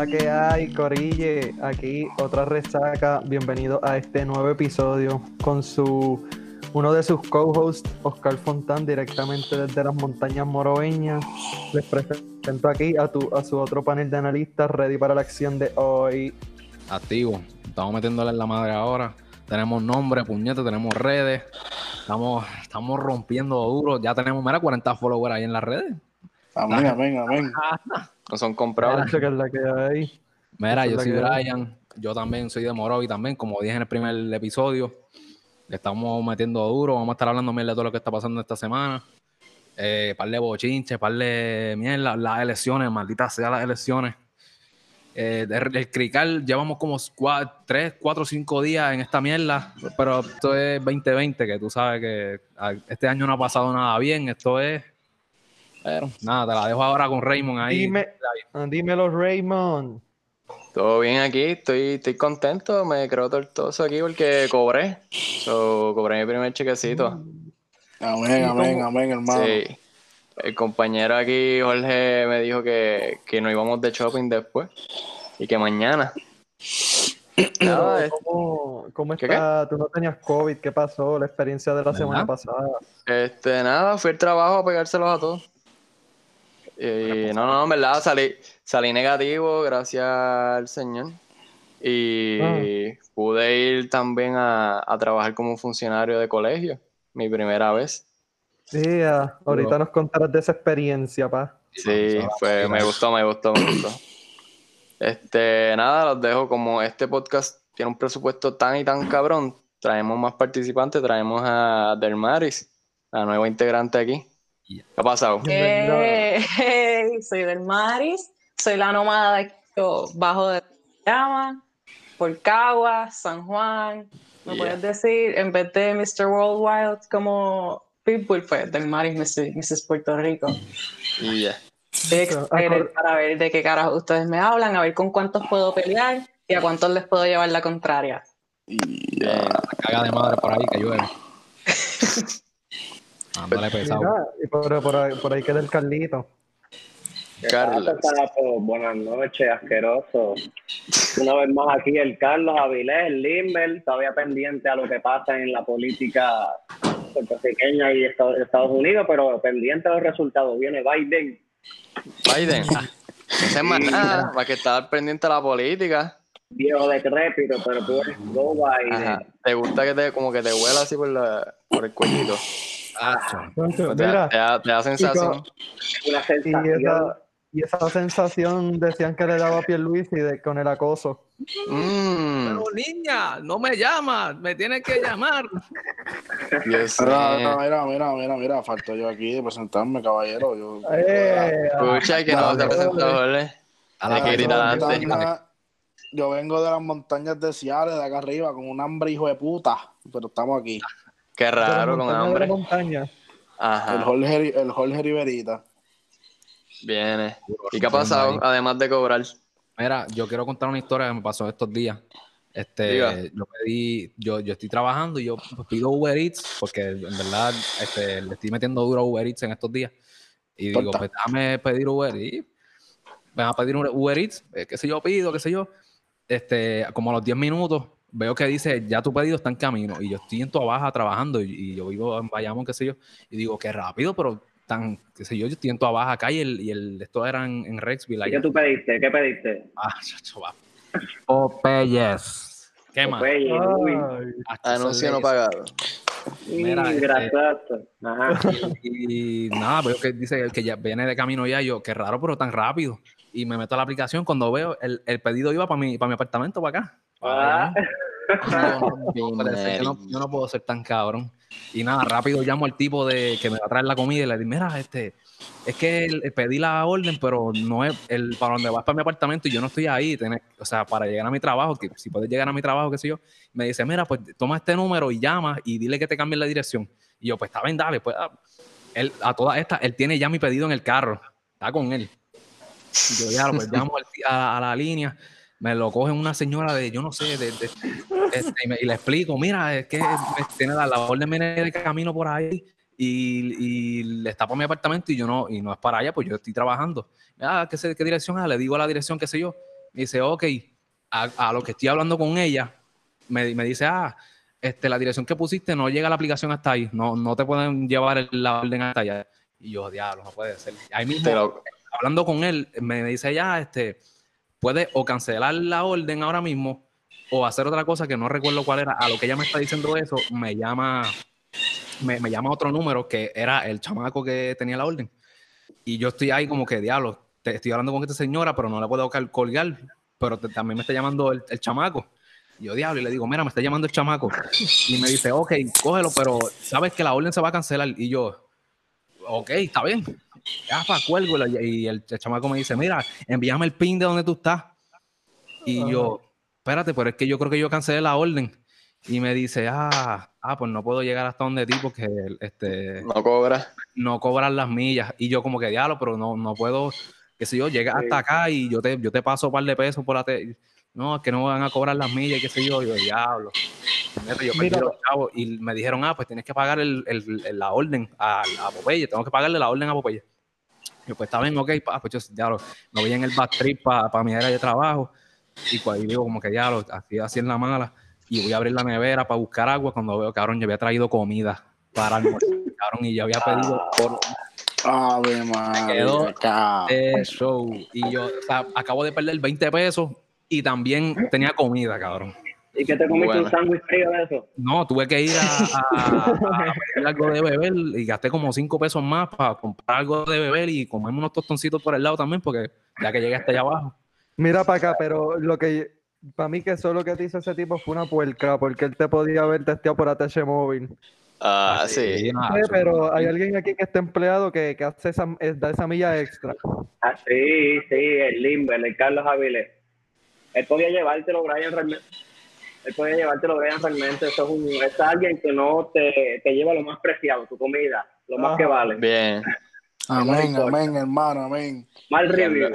la que hay, Corille? Aquí otra resaca. Bienvenido a este nuevo episodio con su uno de sus co-hosts, Oscar Fontán, directamente desde las montañas moroveñas. Les presento aquí a, tu, a su otro panel de analistas, ready para la acción de hoy. Activo, estamos metiéndole en la madre ahora. Tenemos nombre, puñete, tenemos redes. Estamos, estamos rompiendo duro. Ya tenemos, mira, 40 followers ahí en las redes. Amén, amén, amén. No son comprados. Mira, que es la que hay. Mira, Esa yo soy hay. Brian. Yo también soy de Morovi también, como dije en el primer episodio. Le estamos metiendo duro. Vamos a estar hablando mierda de todo lo que está pasando esta semana. Eh, par de bochinches, par de mierda. Las elecciones, maldita sea las elecciones. Eh, el, el Crical, llevamos como 3, 4, 5 días en esta mierda, pero esto es 2020, que tú sabes que este año no ha pasado nada bien. Esto es. Pero nada, te la dejo ahora con Raymond ahí. Dime, ah, dímelo, Raymond. Todo bien aquí, estoy, estoy contento, me creo tortoso aquí porque cobré. So, cobré mi primer chequecito. Amén, amén, amén, hermano. Sí. El compañero aquí, Jorge, me dijo que, que nos íbamos de shopping después y que mañana. Nada, es- ¿Cómo, cómo ¿Qué, está? Tú no tenías COVID, ¿qué pasó? La experiencia de la semana pasada. Este, nada, fui al trabajo a pegárselos a todos. Y no, no, en verdad salí, salí negativo, gracias al Señor. Y Ah. pude ir también a, a trabajar como funcionario de colegio, mi primera vez. Sí, ah, ahorita nos contarás de esa experiencia, pa. Sí, fue, me gustó, me gustó, me gustó. Este, nada, los dejo como este podcast tiene un presupuesto tan y tan cabrón. Traemos más participantes, traemos a Dermaris, la nueva integrante aquí. ¿Qué ha pasado? Bienvenida. Hey, soy del Maris, soy la nómada yo bajo de llama, por Cagua, San Juan. ¿Me Yeah. puedes decir, en vez de Mr. Worldwide como Pitbull, pues del Maris, Mrs. Mrs. Puerto Rico? Y ya. Estoy excited para ver de qué carajo ustedes me hablan, a ver con cuántos puedo pelear y a cuántos les puedo llevar la contraria. Y Bien. caga de madre por ahí que llueve. Ándale pesado. Mira, y por, por ahí, por ahí queda el Carlito. Carlos. Buenas noches, asqueroso. Una vez más aquí el Carlos Avilés, el Limber, todavía pendiente a lo que pasa en la política puertorriqueña y Estados Unidos, pero pendiente a los resultados. Viene Biden. Biden. No sé más nada, para que estar pendiente de la política. viejo decrépito, pero tú eres Biden. Ajá. ¿Te gusta que te, como que te huela así por, la, por el cuellito? Pues te, Mira, te da, te da sensación. Y sensación. esa, y esa sensación decían que le daba a Pierluisi de, con el acoso. Mm, Pero niña, no me llamas, me tienes que llamar. Dios Mira, mira, mira, mira, mira, falto yo aquí de presentarme, caballero. Yo, Eh, Escucha que no te presentó, Jorge. A Hay que gritar antes. yo vengo de las montañas de Ciales, de acá arriba, con un hambre hijo de puta, pero estamos aquí. Qué raro, con hambre. montaña. El Ajá, Jorge, el Jorge Riverita. viene. ¿Y qué ha pasado, además de cobrar? Mira, yo quiero contar una historia que me pasó estos días. Este, Diga. yo pedí, yo, yo estoy trabajando y yo pido Uber Eats porque en verdad este, le estoy metiendo duro a Uber Eats en estos días. Y digo, pues déjame pedir Uber Eats. Ven a pedir un Uber Eats, eh, qué sé yo pido, qué sé yo. Este, como a los 10 minutos, veo que dice, ya tu pedido está en camino. Y yo estoy en tu baja trabajando y, y yo vivo en Bayamón, qué sé yo. Y digo, qué rápido, pero tan, qué sé yo, yo estoy en tu baja acá y el, y el, esto era en, en Rexville. ¿Y. ¿Qué tú pediste? ¿Qué pediste? Ah, chacho, va. Popeyes. ¿Qué más? Anuncio no pagado. Mira, este-. Ajá. Y nada, veo que dice que ya viene de camino ya. Yo, qué raro, pero tan rápido. Y me meto a la aplicación cuando veo el, el pedido iba para mi, para mi apartamento, para acá. Ah, Yo no, no yo puedo ser tan cabrón. Y nada, rápido llamo al tipo de que me va a traer la comida y le digo, mira, este, es que el- el pedí la orden, pero no es el para donde vas para mi apartamento y yo no estoy ahí. tenés- o sea, para llegar a mi trabajo, que si puedes llegar a mi trabajo, qué sé yo, me dice, mira, pues toma este número y llama y dile que te cambien la dirección. Y yo, pues está bien, dale, pues ah". él, a todas estas, él tiene ya mi pedido en el carro, está con él. Y yo ya, pues llamo a la línea, me lo coge una señora de, yo no sé, de, de- este, y, me- y le explico, mira, es que me tiene la, la orden viene de camino por ahí y, y le está para mi apartamento y yo no, y no es para allá, pues yo estoy trabajando. Ah, ¿qué, sé- qué dirección es? Le digo la dirección, qué sé yo, Me dice, ok, a, a lo que estoy hablando con ella, me, me dice, ah, este, la dirección que pusiste no llega la aplicación hasta ahí, no, no te pueden llevar el- la orden hasta allá. Y yo, diablo, no puede ser. Ahí mismo, Pero, hablando con él, me dice ya, este, puede o cancelar la orden ahora mismo o hacer otra cosa que no recuerdo cuál era. A lo que ella me está diciendo eso, me llama, me, me llama otro número que era el chamaco que tenía la orden. Y yo estoy ahí como que, diablo, te estoy hablando con esta señora, pero no la puedo colgar, pero te- también me está llamando el, el chamaco. Y yo, diablo, y le digo, mira, me está llamando el chamaco. Y me dice, ok, cógelo, pero sabes que la orden se va a cancelar. Y yo, ok, está bien. Ya, pa, cuelgo. Y el, el chamaco me dice, mira, envíame el pin de donde tú estás. Y yo, espérate, pero es que yo creo que yo cancelé la orden. Y me dice, ah, ah, pues no puedo llegar hasta donde ti porque este, no cobra. no cobran las millas. Y yo como que diablo, pero no, no puedo, qué sé yo, llega hasta acá y yo te, yo te paso un par de pesos por la te No, es que no van a cobrar las millas y qué sé yo. Y yo, diablo. Yo perdí los chavos y me dijeron, ah, pues tienes que pagar el, el- la orden a, a Popeye, tengo que pagarle la orden a Popeye. Yo, pues está bien, ok, pa, pues yo, diablo, me voy en el back trip para mi área de trabajo y pues ahí digo como que diablo, así, así en la mala y voy a abrir la nevera para buscar agua cuando veo, cabrón, yo había traído comida para almorzar, cabrón, y yo había pedido por Ave madre. quedó show y yo, o sea, acabo de perder 20 pesos y también tenía comida, cabrón. ¿Y qué te comiste Bueno. un sándwich frío de eso? No, tuve que ir a, a- a pedir algo de beber y gasté como 5 pesos más para comprar algo de beber y comerme unos tostoncitos por el lado también, porque ya que llegué hasta allá abajo. Mira para acá, pero lo que para mí que solo que te hizo ese tipo fue una puerca, porque él te podía haber testeado por ATH móvil. Ah, sí. nada, Sí, eso- pero hay alguien aquí que está empleado que, que hace esa, eh, da esa milla extra. Ah, sí, sí, el Limber, el Carlos Avilés. Él podía llevártelo, Brian, realmente. Él podía llevártelo, Brian, realmente. Eso es, un, es alguien que no te, te lleva lo más preciado, tu comida, lo más Ajá. que vale. Bien. Amén, amén, hermano, amén. Mal review.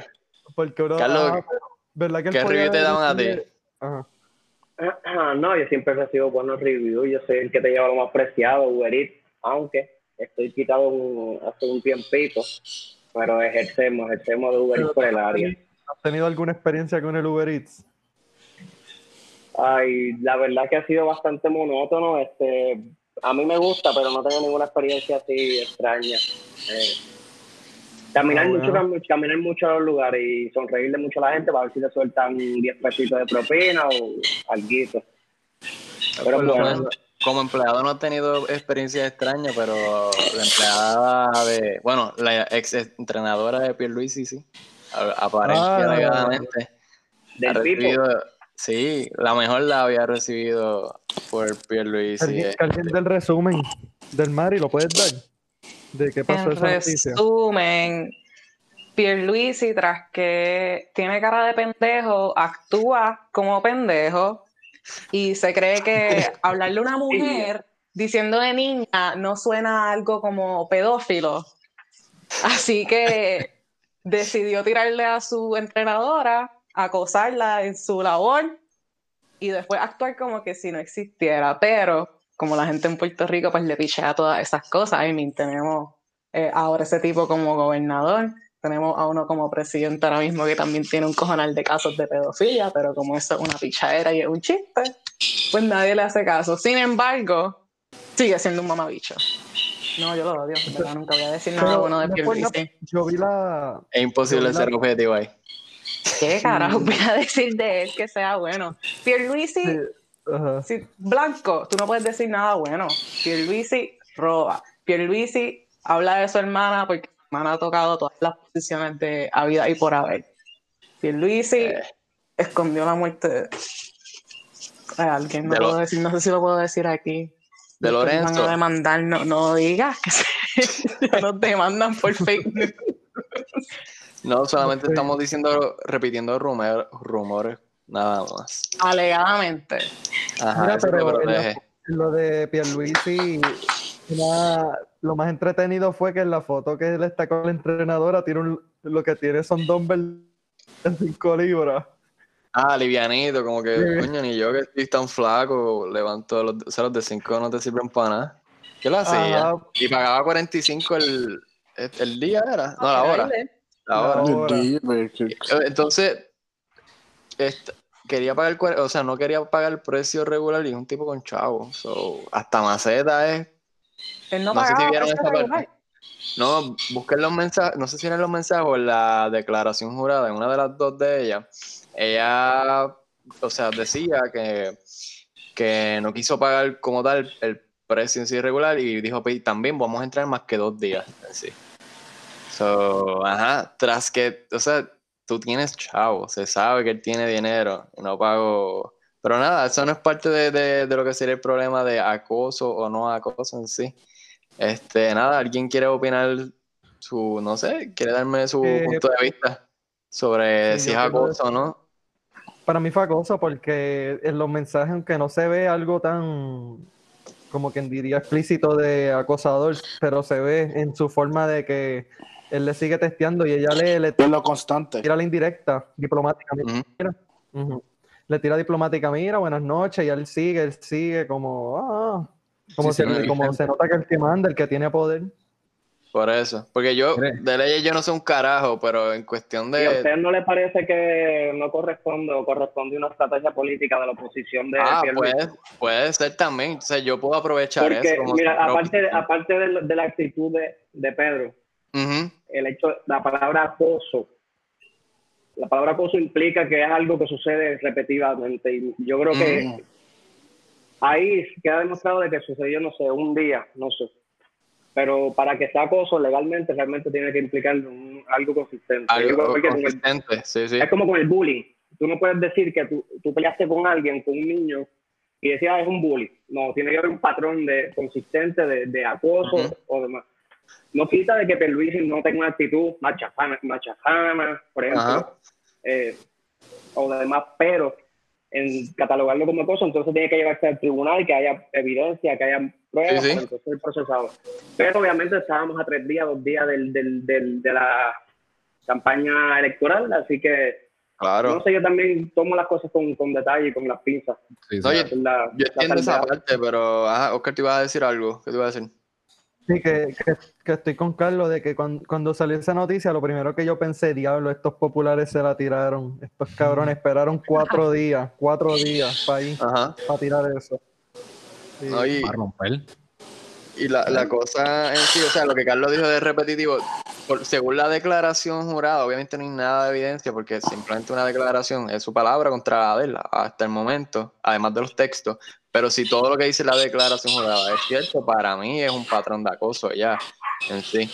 Porque Carlos, ah, ¿verdad que ¿qué review te daban a ti? Ajá. Ah, No, yo siempre recibo buenos reviews. Yo soy el que te lleva lo más preciado, Uber Eats, aunque estoy quitado un- hace un tiempito, pero ejercemos, ejercemos de Uber Eats por el área. ¿Has tenido alguna experiencia con el Uber Eats? Ay, la verdad que ha sido bastante monótono. Este, a mí me gusta, pero no tengo ninguna experiencia así extraña. Eh, caminar Ah, mucho, bueno. caminar mucho a los lugares y sonreírle mucho a la gente para ver si te sueltan 10 pesitos de propina o algo. Pero lo bueno. menos, como empleado no he tenido experiencias extrañas, pero la empleada de, bueno, la ex entrenadora de Pierluisi, sí, a- aparente y Ah. ha Del recibido, sí, la mejor la había recibido por Pierluisi. ¿Alguien, eh, alguien del resumen del Mari lo puedes dar? ¿De qué pasó En esa noticia? resumen, Pierluisi, tras que tiene cara de pendejo, actúa como pendejo y se cree que hablarle a una mujer diciendo de niña no suena a algo como pedófilo. Así que decidió tirarle a su entrenadora, acosarla en su labor y después actuar como que si no existiera. Pero como la gente en Puerto Rico pues le pichea todas esas cosas, I mean, tenemos eh, ahora ese tipo como gobernador, tenemos a uno como presidente ahora mismo que también tiene un cojonal de casos de pedofilia, pero como eso es una pichadera y es un chiste, pues nadie le hace caso. Sin embargo, sigue siendo un mamabicho. No, yo lo odio, verdad, nunca voy a decir nada Pero bueno de Pierluisi. yo vi la. es imposible ser la- objetivo ahí. ¿Qué carajo voy a decir de él que sea bueno? Pierluisi, sí, si, blanco, tú no puedes decir nada bueno. Pierluisi roba. Pierluisi habla de su hermana porque su hermana ha tocado todas las posiciones de a vida y por haber. Pierluisi Eh. escondió la muerte de, de alguien. No De lo- puedo decir, no sé si lo puedo decir aquí. De Lorenzo. Van a demandar, no, no digas que se, nos demandan por fake news. No, solamente estamos diciendo, repitiendo rumor- rumores, nada más. Alegadamente. Ajá, Mira, pero protege. lo de Pierluisi, una- lo más entretenido fue que en la foto que él está con la entrenadora, tiene un- lo que tiene son dumbbells de 5 libras. Ah, livianito, como que, Sí. coño, ni yo que estoy tan flaco, levanto los, o sea, los de 5 no te sirven para nada. ¿Qué lo hacía? Ajá. Y pagaba 45 el, el día, ¿era? No, la hora. La La hora. que- Entonces, esta- quería pagar, o sea, no quería pagar el precio regular y es un tipo con chavo. So, hasta Maceta es. Él no, No sé si vieron esa parte. No, busquen los mensajes, no sé si eran los mensajes o la declaración jurada, en una de las dos de ellas. Ella, o sea, decía que, que no quiso pagar como tal el precio en sí regular y dijo, "Pues, también vamos a entrar más que dos días en sí. So, ajá, tras que, o sea, tú tienes chavo, se sabe que él tiene dinero no pago. Pero nada, eso no es parte de, de- de lo que sería el problema de acoso o no acoso en sí. Este, nada, ¿alguien quiere opinar su, no sé, quiere darme su Eh, punto de vista sobre si es acoso o no? Para mí fue acoso porque en los mensajes, aunque no se ve algo tan, como quien diría, explícito de acosador, pero se ve en su forma de que él le sigue testeando y ella le, le Es lo constante. tira la indirecta diplomáticamente. Ujú. Mira. Le tira diplomática, mira, buenas noches, y él sigue, él sigue como, ah, como, Sí, si- sí, como se nota que el que manda, el que tiene poder. Por eso. Porque yo, de leyes yo no sé un carajo, pero en cuestión ¿Y a de... usted no le parece que no corresponde o corresponde una estrategia política de la oposición de Ah, puede, puede ser también. O sea, yo puedo aprovechar Porque, eso. como mira, aparte, aparte de, de la actitud de, de Pedro, el hecho, la palabra acoso, la palabra acoso implica que es algo que sucede repetidamente y yo creo que Ujú. ahí queda demostrado de que sucedió, no sé, un día, no sé. Pero para que sea acoso legalmente, realmente tiene que implicar un- algo consistente. Algo el- consistente, sí, sí. es como con el bullying. Tú no puedes decir que tú, tú peleaste con alguien, con un niño, y decías, "Ah, es un bully. No, tiene que haber un patrón de, consistente de, de acoso o demás. No quita de que Perluisi no tenga una actitud machafana, machafana por ejemplo, Ajá. eh, o demás, pero en catalogarlo como acoso, entonces tiene que llevarse al tribunal, que haya evidencia, que haya pruebas, Sí, sí. para entonces ser procesado. Pero obviamente estábamos a tres días, dos días del, del, del- de la campaña electoral, así que Claro. no sé, yo también tomo las cosas con, con detalle y con las pinzas. Sí, sí. Oye, Esa es la- Yo la entiendo esa parte, pero, ajá, Oscar, te ibas a decir algo. ¿Qué te iba a decir? Sí, que, que, que estoy con Carlos de que cuando, cuando salió esa noticia, lo primero que yo pensé, diablo, estos populares se la tiraron. Estos cabrones esperaron cuatro días, cuatro días para ir, para tirar eso. Sí. Para romper. Y la, la cosa en sí, o sea, lo que Carlos dijo de repetitivo, por- según la declaración jurada, obviamente no hay nada de evidencia porque simplemente una declaración es su palabra contra la de él hasta el momento, además de los textos. Pero si todo lo que dice la declaración jurada es cierto, para mí es un patrón de acoso ya en sí.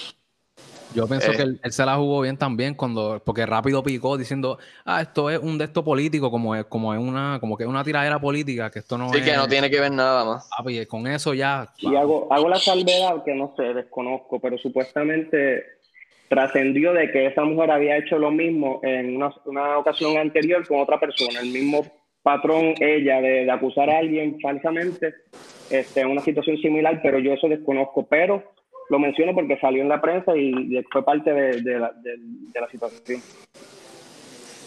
Yo pienso Eh. que él, él se la jugó bien también cuando, porque rápido picó diciendo, ah, esto es un de estos político, como es, como es una, como que es una tiradera política, que esto no Sí, es. que no tiene que ver nada más. Ah, pues, con eso ya. Y hago, hago la salvedad que no sé, desconozco, pero supuestamente trascendió de que esa mujer había hecho lo mismo en una, una ocasión anterior con otra persona, el mismo patrón ella de, de acusar a alguien falsamente este, en una situación similar, pero yo eso desconozco, pero lo menciono porque salió en la prensa y, y fue parte de, de la, de- de la situación.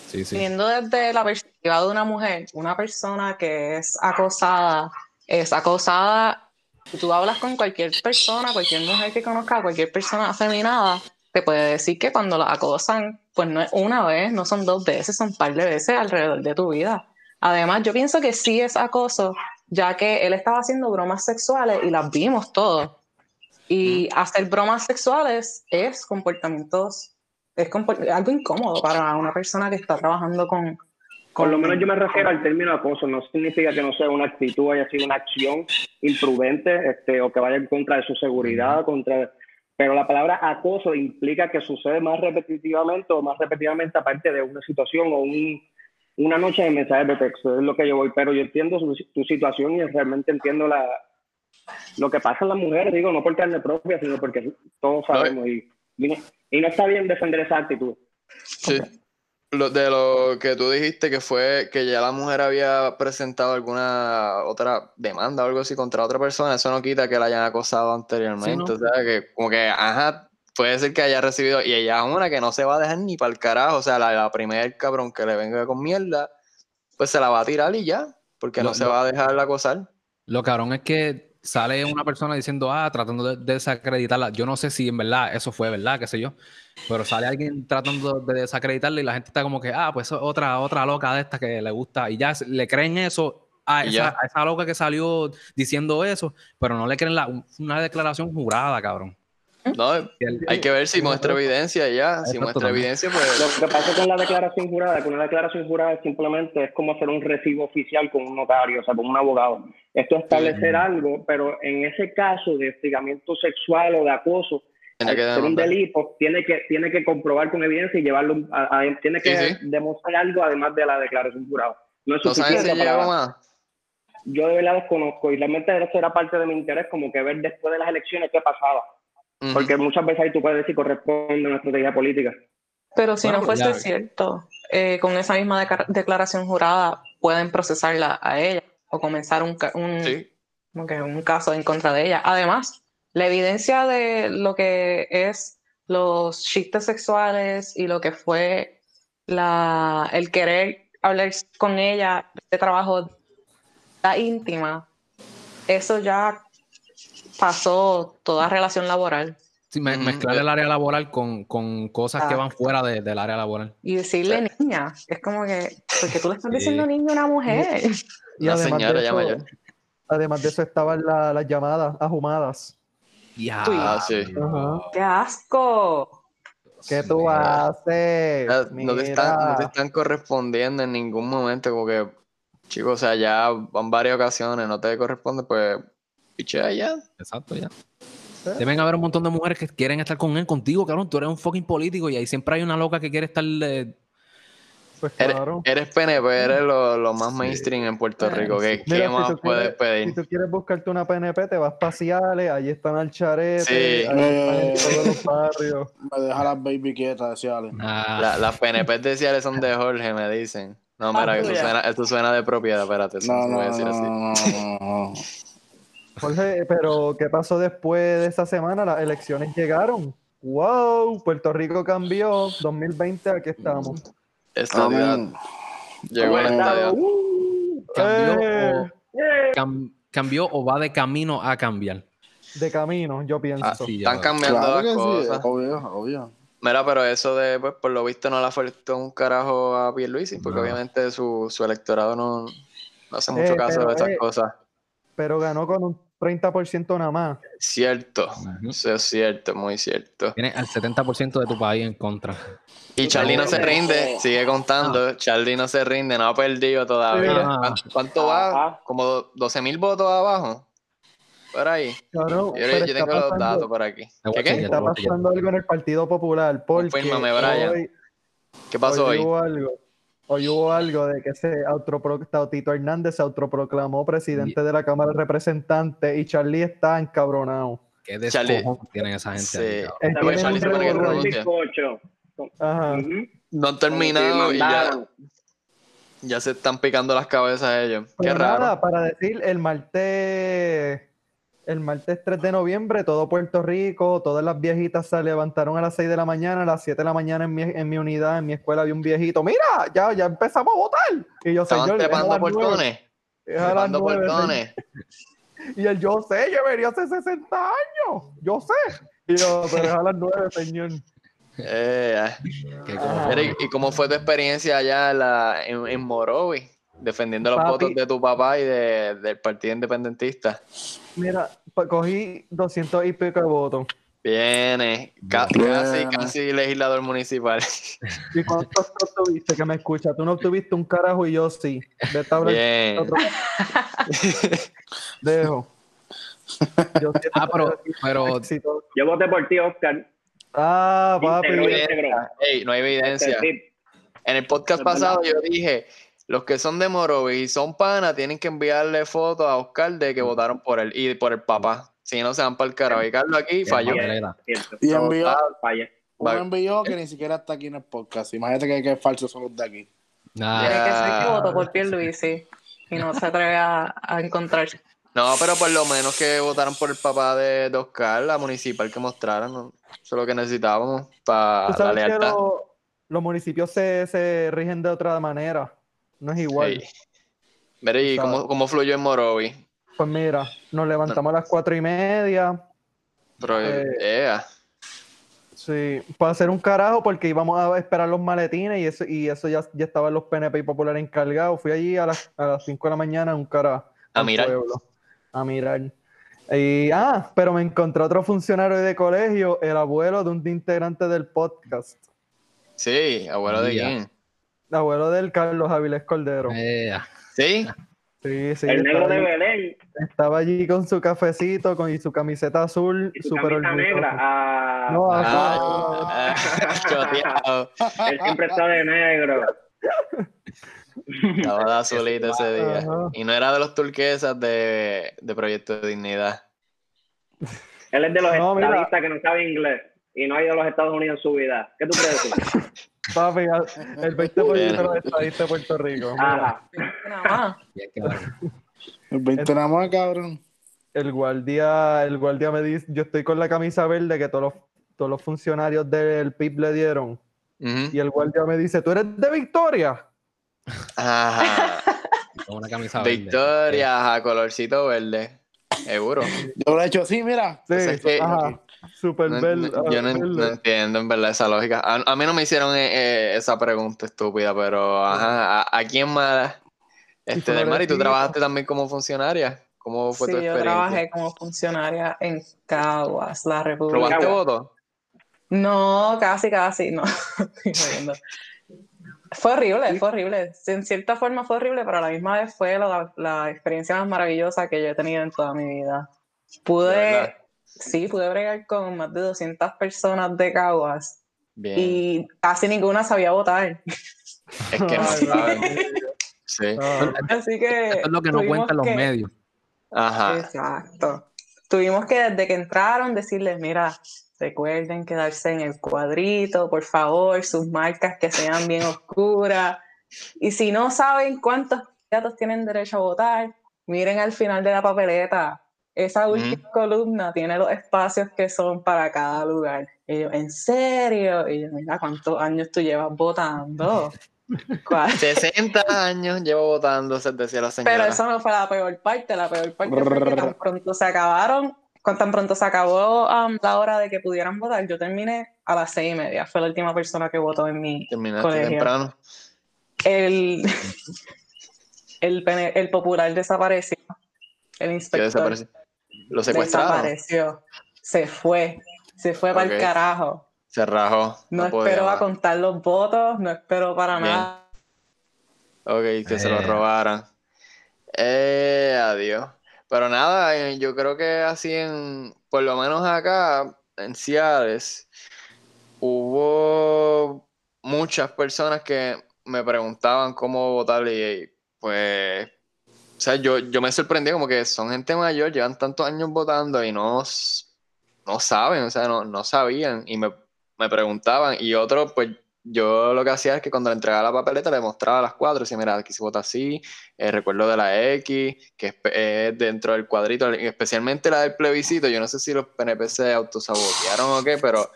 Sí, sí. Viendo desde la perspectiva de una mujer, una persona que es acosada, es acosada, si tú hablas con cualquier persona, cualquier mujer que conozca, cualquier persona afeminada, te puede decir que cuando la acosan, pues no es una vez, no son dos veces, son un par de veces alrededor de tu vida. Además, yo pienso que sí es acoso, ya que él estaba haciendo bromas sexuales y las vimos todos. Y hacer bromas sexuales es comportamientos es compor- algo incómodo para una persona que está trabajando con... Por lo menos yo me refiero al término acoso, no significa que no sea una actitud, haya sido una acción imprudente este, o que vaya en contra de su seguridad, contra... pero la palabra acoso implica que sucede más repetitivamente o más repetitivamente aparte de una situación o un, una noche de mensajes de texto, es lo que yo voy, pero yo entiendo su- tu situación y realmente entiendo la, lo que pasa en las mujeres, digo, no por carne propia, sino porque todos sabemos y, y, y no está bien defender esa actitud. Sí. Lo, de lo que tú dijiste que fue que ya la mujer había presentado alguna otra demanda o algo así contra otra persona, eso no quita que la hayan acosado anteriormente. Sí, ¿no? O sea, que como que, ajá, puede ser que haya recibido, y ella es una que no se va a dejar ni para el carajo. O sea, la, la primer cabrón que le venga con mierda, pues se la va a tirar y ya, porque no se lo- va a dejar acosar. Lo cabrón es que sale una persona diciendo, ah, tratando de, desacreditarla. Yo no sé si en verdad eso fue verdad, qué sé yo. Pero sale alguien tratando de desacreditarla y la gente está como que, ah, pues otra, otra loca de esta que le gusta. Y ya le creen eso a esa, a esa loca que salió diciendo eso, pero no le creen la, una declaración jurada, cabrón. No, hay que ver si muestra evidencia ya. Si muestra evidencia, pues. Lo que pasa con la declaración jurada, con una declaración jurada simplemente es como hacer un recibo oficial con un notario, o sea, con un abogado. Esto es establecer algo, pero en ese caso de hostigamiento sexual o de acoso, tiene que ser un delito, tiene que, tiene que comprobar con evidencia y llevarlo a, tiene que demostrar algo además de la declaración jurada. No es suficiente Yo de verdad desconozco y realmente eso era parte de mi interés, como que ver después de las elecciones qué pasaba. Porque muchas veces ahí tú puedes decir corresponde a una estrategia política. Pero si no fuese cierto, eh, con esa misma declaración jurada pueden procesarla a ella o comenzar un, un, un caso en contra de ella. Además, la evidencia de lo que es los chistes sexuales y lo que fue la, el querer hablar con ella, de trabajo la íntima, eso ya pasó toda relación laboral. Sí, mezclar el área laboral con, con cosas que van fuera del área laboral. Y decirle niña, es como que, porque tú le estás diciendo niña a una mujer. Y además señora de eso, Además de eso estaban las llamadas ajumadas. Ya, ah, sí. ¡Qué asco! ¿Qué tú haces? No te, están, no te, están, correspondiendo en ningún momento, como que, chicos, o sea, ya van varias ocasiones, no te corresponde, pues pichea ya. Exacto, ya. Deben haber un montón de mujeres que quieren estar con él, contigo, cabrón. Tú eres un fucking político y ahí siempre hay una loca que quiere estar. Pues claro. Eres, PNP, eres lo, más mainstream en Puerto Rico. ¿Qué, ¿qué más puedes pedir? Si tú quieres buscarte una PNP, te vas paseales, allí están al charete, sí. ahí están todos los barrios. Me deja las baby quietas, decíales. Ah. las PNP de Ciales son de Jorge, me dicen. No, mira, ah, esto suena, esto suena de propiedad, espérate. No, no, voy a decir así. no, no. Jorge, pero ¿qué pasó después de esa semana? Las elecciones llegaron. ¡Wow! Puerto Rico cambió. 2020, aquí estamos. Estadidad. Llegó la estadidad. Uh, cambió, o, cambió o va de camino a cambiar. De camino, yo pienso. están cambiando las cosas. obvio, obvio. Mira, pero eso de, pues, por lo visto no le afectó un carajo a Pierluisi, porque obviamente su, su electorado no, no hace mucho eh, caso de estas eh, cosas. Pero ganó con un 30% nada más. Cierto, eso es cierto, muy cierto. Tiene al 70% de tu país en contra. Y Charlie no se rinde, sigue contando. Ah. Charlie no se rinde, no ha perdido todavía. ¿Cuánto, va? Como 12 mil votos abajo. Por ahí. yo, tengo los datos por aquí. ¿Qué, qué? Está pasando algo en el Partido Popular. Porque Confírmame, Brian. ¿Qué pasó hoy? algo Hoy hubo algo de que se autopro Tito Hernández se autoproclamó presidente de la Cámara de Representantes y Charlie está encabronado. Qué descojo tienen esa gente. No han terminado y ya, ya se están picando las cabezas ellos. Qué pues raro. para decir, el martes el martes 3 de noviembre, todo Puerto Rico, todas las viejitas se levantaron a las 6 de la mañana, a las 7 de la mañana en mi, en mi unidad, en mi escuela había un viejito, mira, ya, ya empezamos a votar. Y yo, señor, trepando portones. Trepando portones. Y él, yo sé, yo venía hace 60 años, yo sé. Y yo, pero es a las 9, señor. Eh, ¿Y cómo fue tu experiencia allá en, la, en, en Morovi? defendiendo los votos de tu papá y de, del Partido Independentista. Mira, cogí 200 y pico de votos. Viene, casi, casi legislador municipal. ¿Y cuántos tuviste que me escucha? Tú no tuviste un carajo y yo sí. Bien. Otro... Dejo. Yo ah, pero, pero... Yo voté por ti, Oscar. Ah, papi. no hay evidencia. En el podcast pasado yo dije, los que son de Morovis y son pana tienen que enviarle fotos a Oscar de que votaron por él y por el papá. Si no, se van para el carajo. Y Carlos aquí falló. Y envió, uno envió que ni siquiera está aquí en el podcast. Imagínate que, que falsos son los de aquí. Tiene que ser que votó por Pierluisi y no se atreve a, a encontrar. No, pero por lo menos que votaron por el papá de, Oscar, la municipal que mostraron. Eso es lo que necesitábamos para la lealtad. los municipios se, se rigen de otra manera. No es igual. Hey. ¿y cómo, cómo, fluyó en Morovi? Pues mira, nos levantamos a las cuatro y media. Pero, Eh, ea. Sí, para hacer un carajo porque íbamos a esperar los maletines y eso, y eso ya, ya estaban los PNP y Popular encargados. Fui allí a las, a las 5 de la mañana un carajo. A mirar. pueblo, a mirar. Y, ah, pero me encontré otro funcionario de colegio, el abuelo de un integrante del podcast. Sí, abuelo de Mira. quién. El abuelo del Carlos Avilés Cordero. Sí. Sí, sí, el negro estaba de Belén estaba allí con su cafecito con, y su camiseta azul, y su súper camisa orgulloso. negra. Ah, No, Ah, choteado. él siempre está de negro. Estaba de azulito ese día. Ajá. Y no era de los turquesas de, de Proyecto de Dignidad. Él es de los No, mira. estadistas que no sabe inglés y no ha ido a los Estados Unidos en su vida. ¿Qué tú crees? Papi, el 20% de Bien. los estadistas de Puerto Rico. Ajá. Cabrón. El 20 nada más, cabrón. El guardia, el guardia me dice, yo estoy con la camisa verde que todos los, todos los funcionarios del PIB le dieron. Y el guardia me dice, ¿tú eres de Victoria? Ajá. Con una camisa verde. Victoria, a colorcito verde. Seguro. Yo lo he hecho así, mira. Sí, Pues es que- ajá, super No- no- yo no, entiendo en verdad esa lógica. A, a mí no me hicieron eh, eh, esa pregunta estúpida, pero ajá, ¿a, a quién más? Este, Y Del Mar, ¿y tú trabajaste también como funcionaria? ¿Cómo fue tu Sí, yo experiencia? trabajé como funcionaria en Caguas, la República. ¿Robaste votos? No, casi, casi, no. Fue horrible, fue horrible. En cierta forma fue horrible, pero a la misma vez fue la, la experiencia más maravillosa que yo he tenido en toda mi vida. ¿De Pude, verdad? Sí, pude bregar con más de 200 personas de Caguas Bien. y casi ninguna sabía votar. Es que no. Sí. Ah, Así que. Esto es lo que no cuentan los que- medios. Ajá. Exacto. Tuvimos que desde que entraron decirles, mira, recuerden quedarse en el cuadrito, por favor, sus marcas que sean bien oscuras. Y si no saben cuántos candidatos tienen derecho a votar, miren al final de la papeleta. Esa última columna tiene los espacios que son para cada lugar. Y yo, ¿en serio? Y yo, mira, ¿cuántos años tú llevas votando? ¿Cuál? 60 años llevo votando, se decía la señora. Pero eso no fue la peor parte. La peor parte fue que tan pronto se acabaron, con tan pronto se acabó um, la hora de que pudieran votar. Yo terminé a las seis y media. Fue la última persona que votó en mi Terminaste colegio. temprano. El, el, el popular desapareció. El ¿Qué inspector? Lo secuestraron. desapareció. Se fue. Se fue para el carajo. Se rajó. No, podía esperó a contar los votos, no esperó para Bien. nada. Ok, que se lo robaran. Eh, adiós. Pero nada, eh, yo creo que así en, por lo menos acá, en Ciales, hubo muchas personas que me preguntaban cómo votar y pues, o sea, yo, yo me sorprendí como que son gente mayor, llevan tantos años votando y no, no saben, o sea, no, no sabían y me, me preguntaban y otros, pues yo lo que hacía es que cuando le entregaba la papeleta le mostraba las cuatro decía, mira, aquí se vota así, el recuerdo de la X, que es, es dentro del cuadrito, especialmente la del plebiscito, yo no sé si los PNP se autosabotearon o qué, pero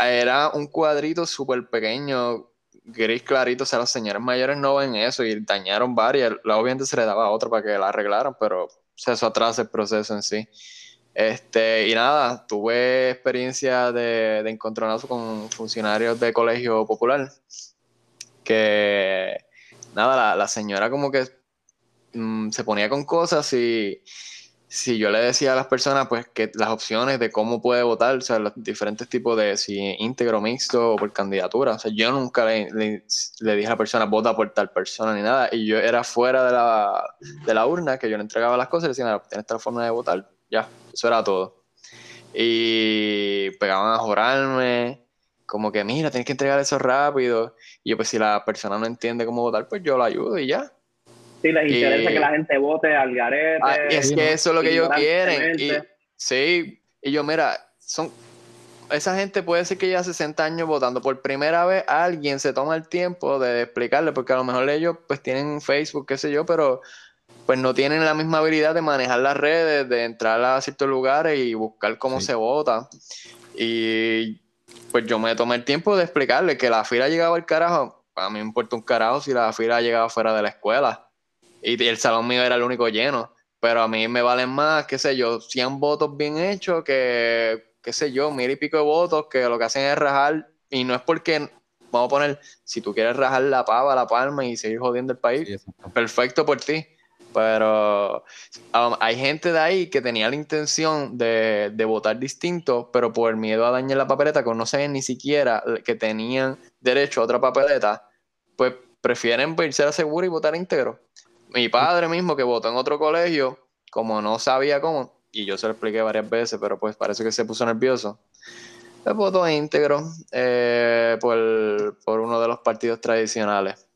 era un cuadrito súper pequeño, gris clarito, o sea, los señores mayores no ven eso y dañaron varias, obviamente se le daba a otra para que la arreglaran, pero o sea, eso atrasa el proceso en sí. Este, y nada, tuve experiencia de, de encontronazo con funcionarios de colegio popular. Que nada, la, la señora como que mm, se ponía con cosas y si yo le decía a las personas pues que las opciones de cómo puede votar, o sea, los diferentes tipos de si íntegro, mixto o por candidatura, o sea, yo nunca le, le- dije a la persona vota por tal persona ni nada, y yo era fuera de la, de la urna que yo le entregaba las cosas y le decía, tienes esta forma de votar, ya, eso era todo. Y pegaban a jorarme, como que mira, tienes que entregar eso rápido, y yo pues si la persona no entiende cómo votar, pues yo la ayudo y ya. Sí, les interesa Y- que la gente vote al garete. Ah, es sí, que eso es lo que ellos quieren. Y, sí, y yo, mira, son esa gente puede ser que lleva 60 años votando. Por primera vez alguien se toma el tiempo de explicarle, porque a lo mejor ellos pues tienen Facebook, qué sé yo, pero pues no tienen la misma habilidad de manejar las redes, de entrar a ciertos lugares y buscar cómo Sí. se vota. Y pues yo me tomé el tiempo de explicarle que la fila llegaba al carajo. A mí me importa un carajo si la fila llegaba fuera de la escuela. Y el salón mío era el único lleno. pero a mí me valen más, qué sé yo, 100 votos bien hechos que, qué sé yo, mil y pico de votos que lo que hacen es rajar, y no es porque, vamos a poner, si tú quieres rajar la pava, la palma y seguir jodiendo el país, Sí, perfecto por ti. Pero um, hay gente de ahí que tenía la intención de, de votar distinto, pero por miedo a dañar la papeleta, que no sabían ni siquiera que tenían derecho a otra papeleta, pues prefieren irse a la segura y votar íntegro. Mi padre mismo, que votó en otro colegio, como no sabía cómo, y yo se lo expliqué varias veces, pero pues parece que se puso nervioso, pues votó íntegro eh, por, por uno de los partidos tradicionales.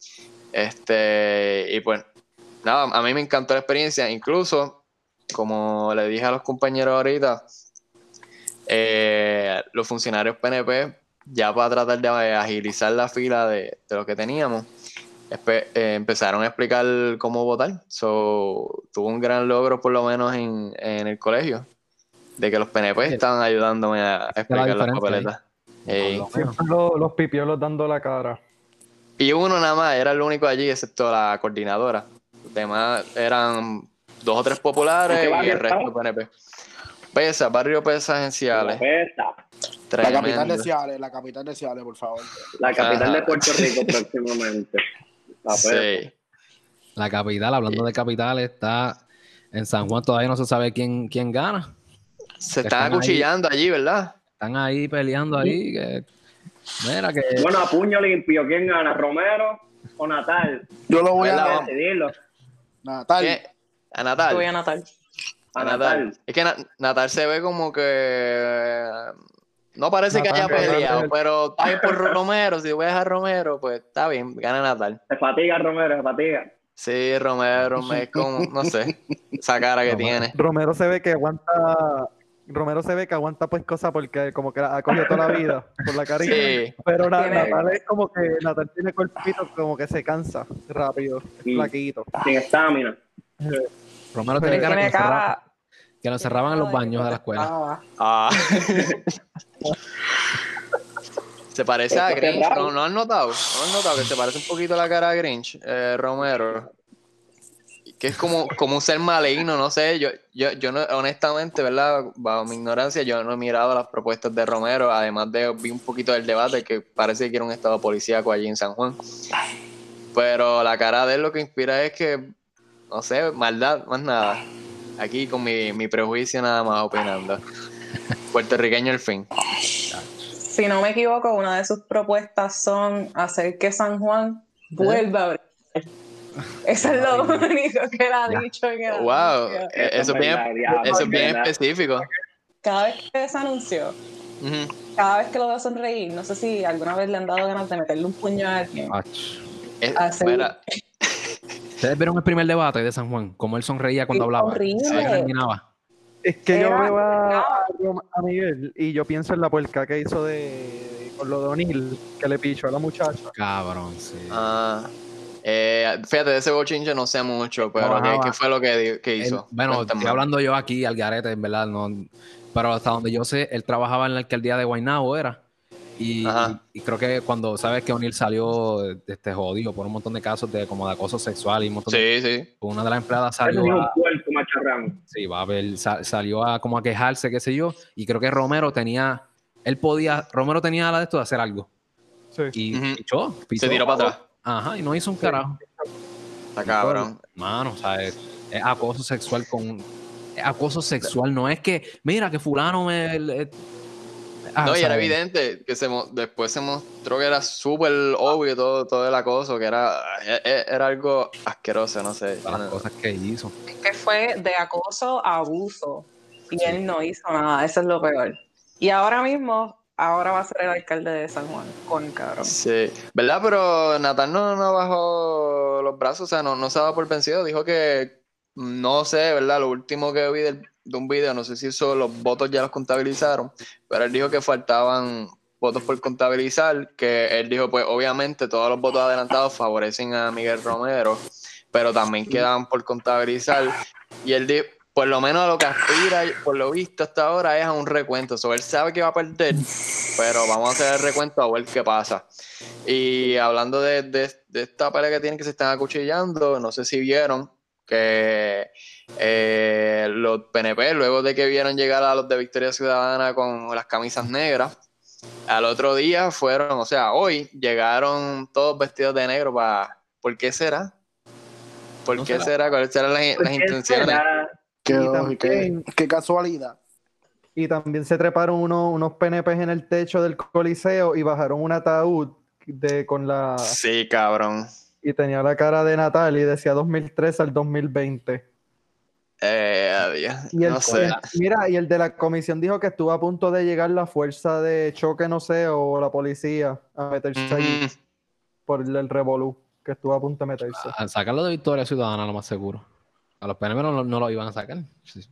Este, y pues nada, a mí me encantó la experiencia, incluso, como le dije a los compañeros ahorita, eh, los funcionarios PNP, ya para tratar de agilizar la fila de, de lo que teníamos, empezaron a explicar cómo votar. So, tuvo un gran logro, por lo menos en, en el colegio, de que los PNP estaban ayudándome a explicar las papeletas. Ey. Por lo menos. Siempre los, los pipiolos dando la cara. Y uno nada más, era el único allí, excepto la coordinadora. Los demás eran dos o tres populares ¿En y el resto estaba? PNP. Pesa, barrio Pesa La Agenciales. pesta. La capital de. Ciales, la capital de Ciales, por favor. La capital Ajá. de Puerto Rico próximamente. La. Sí. La capital, hablando de capital, está en San Juan. Todavía no se sabe quién, quién gana. Se Están están ahí. acuchillando allí, ¿verdad? Están ahí peleando ahí. Que, mira que Bueno, a puño limpio, ¿quién gana? ¿Romero o Natal? Yo lo voy a que decidirlo. Natal. ¿Qué? A Natal. Voy a Natal. A A Natal. Natal. Es que Na- Natal se ve como que no parece que haya peleado, pero está bien por Romero. Si voy a dejar Romero, pues está bien, gana Natal. Se fatiga Romero, se fatiga. Sí, Romero es como, no sé, esa cara que Romero. tiene. Romero se ve que aguanta. Romero se ve que aguanta pues cosas porque como que ha cogido toda la vida por la cariño. Sí, Pero Na- Natal es como que Natal tiene cuerpito como que se cansa rápido, flaquito. Sin estamina. Romero tiene cara que Tiene lo, cerraban, cara. que lo cerraban en los baños de la escuela. Ah, Ah. se parece a Grinch. ¿no, ¿no has notado? ¿No has notado que se parece un poquito a la cara de Grinch, eh, Romero? Que es como, como un ser maligno, no sé, yo, yo, yo no, honestamente, ¿verdad? Bajo mi ignorancia, yo no he mirado las propuestas de Romero, además de vi un poquito del debate que parece que quiere un estado policíaco allí en San Juan. Pero la cara de él lo que inspira es que, no sé, maldad, más nada. Aquí con mi, mi prejuicio nada más opinando. Puertorriqueño al fin. Si no me equivoco, una de sus propuestas son hacer que San Juan vuelva a abrir. Eso es lo único que él ha dicho en el Wow, anuncio. eh, eso es bien, eso es bien específico. Cada vez que se anunció, cada vez que lo veo sonreír, no sé si alguna vez le han dado ganas de meterle un puño a alguien. Mira, Ustedes vieron el primer debate de San Juan, cómo él sonreía cuando Sí, hablaba. horrible. Se. Es que yo veo a, a Miguel y yo pienso en la puerca que hizo de con lo de O'Neill, que le pichó a la muchacha. Cabrón, sí. ah, eh, fíjate, de ese bochinche no sé mucho, pero Trabajaba. ¿qué, qué fue lo que, que Él- hizo? bueno, Cuéntame. estoy hablando yo aquí al garete, en verdad, no, pero hasta donde yo sé, él trabajaba en la alcaldía de Guaynabo, era. Y, creo que cuando sabes que O'Neill salió este jodido por un montón de casos de como de acoso sexual y un montón de, Sí, sí. una de las empleadas salió un a, sí, va a ver, sa- salió a como a quejarse, qué sé yo, y creo que Romero tenía, él podía, Romero tenía la de esto de hacer algo. Sí. Y pichó, pichó. Se tiró para atrás. Ajá, y no hizo un carajo. Está cabrón. Mano, o sea, es, es acoso sexual con. es acoso sexual, no es que, mira, que fulano me. Ah, no, y era evidente que se después se mostró que era súper obvio todo, todo el acoso, que era, e- e- era algo asqueroso, no sé. Las cosas que hizo. que fue de acoso a abuso y él no hizo nada, eso es lo peor. Y ahora mismo, ahora va a ser el alcalde de San Juan, con cabrón. Sí, ¿verdad? Pero Natal no, no bajó los brazos, o sea, no, no se daba por vencido. Dijo que, no sé, ¿verdad? Lo último que vi del- de un video, no sé si eso, los votos ya los contabilizaron, pero él dijo que faltaban votos por contabilizar, que él dijo, pues obviamente todos los votos adelantados favorecen a Miguel Romero, pero también quedan por contabilizar. Y él dijo, por lo menos a lo que aspira, por lo visto hasta ahora, es a un recuento. So, él sabe que va a perder, pero vamos a hacer el recuento a ver qué pasa. Y hablando de, de- de esta pelea que tienen que se están acuchillando, no sé si vieron que eh, los PNP, luego de que vieron llegar a los de Victoria Ciudadana con las camisas negras, al otro día fueron, o sea, hoy llegaron todos vestidos de negro para... ¿Por qué será? ¿Por No qué será. será? ¿Cuáles serán las, las ¿Qué intenciones? será? Qué, Y también- qué- qué casualidad. Y también se treparon unos, unos PNPs en el techo del coliseo y bajaron un ataúd de, con la... Sí, cabrón. Y tenía la cara de Natal y decía 2013 al 2020. Eh, adiós. Y el, no sé. el- mira, y el de la comisión dijo que estuvo a punto de llegar la fuerza de choque, no sé, o la policía a meterse allí Mm, por el, el revolú, que estuvo a punto de meterse. A sacarlo de Victoria Ciudadana, lo más seguro. A los PNP no, no lo iban a sacar. Sí.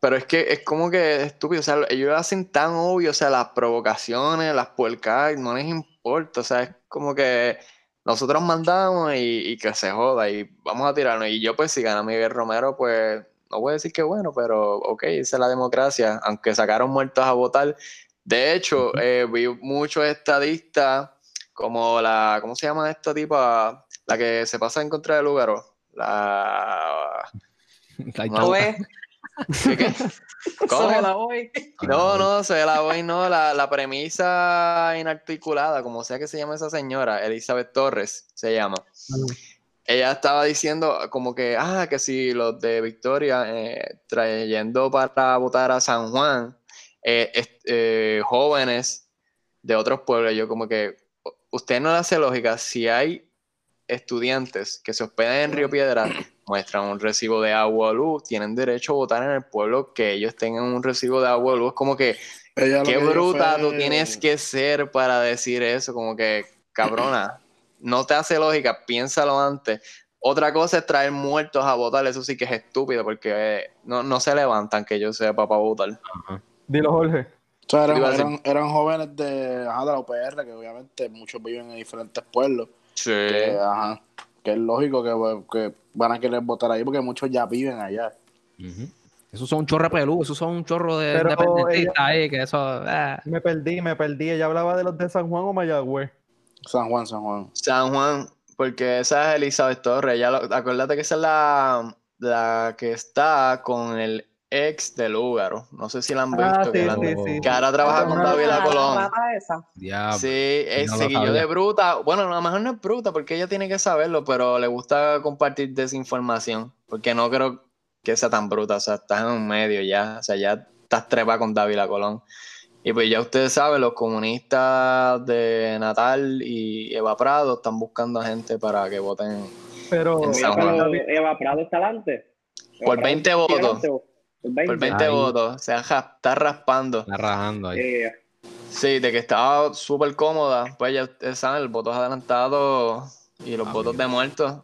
Pero es que es como que estúpido, o sea, ellos lo hacen tan obvio, o sea, las provocaciones, las puercas, no les importa, o sea, es como que nosotros mandamos y, y que se joda y vamos a tirarnos. Y yo pues si gana Miguel Romero, pues no voy a decir que bueno, pero ok, esa es la democracia, aunque sacaron muertos a votar. De hecho, eh, vi muchos estadistas como la, ¿cómo se llama esta tipa? La que se pasa en contra de Lugaro. La... Ahí No. ¿Qué? ¿Cómo? se la voy. No, no, se la voy, no, la, la premisa inarticulada, como sea que se llama esa señora, Elizabeth Torres se llama. Ella estaba diciendo como que, ah, que si los de Victoria eh, trayendo para votar a San Juan, eh, eh, jóvenes de otros pueblos, yo como que, usted no le hace lógica, si hay estudiantes que se hospedan en Río Piedra, muestran un recibo de agua o luz, tienen derecho a votar en el pueblo que ellos tengan un recibo de agua o luz, como que Ella Qué que bruta fue- tú tienes que ser para decir eso, como que cabrona, no te hace lógica, piénsalo antes. Otra cosa es traer muertos a votar, eso sí que es estúpido porque eh, no, no se levantan que yo sepa para votar. Dilo, Jorge. O sea, eran, eran jóvenes de, ajá, de la UPR, que obviamente muchos viven en diferentes pueblos. Sí. Que, ajá, que es lógico que, que van a querer votar ahí porque muchos ya viven allá. Ujú. Esos son un chorro de pelú, esos son un chorro de Pero independentistas ahí, que eso. ah. Me perdí, me perdí. Ella hablaba de los de San Juan o Mayagüez. San Juan, San Juan. San Juan, porque esa es Elizabeth Torres, ya lo- acuérdate que esa es la, la que está con el ex de Lúgaro, no sé si la han visto, Ah, que, sí, la- sí, sí. que ahora trabaja con David la Colón. Diablo. Sí, eh, no de bruta. Bueno, a lo mejor no es bruta porque ella tiene que saberlo, pero le gusta compartir desinformación. Porque no creo que sea tan bruta. O sea, estás en un medio ya. O sea, ya estás trepa con Dávila Colón. Y pues ya ustedes saben, los comunistas de Natal y Eva Prado están buscando a gente para que voten Pero En San Juan. pero Eva Prado está adelante. Por Prado 20 está votos. Por 20. por 20 Ahí. votos. Se está raspando. Está rajando ahí. Eh, Sí, de que estaba súper cómoda. Pues ya ustedes saben, el voto adelantado y los Ah, votos mira. de muertos.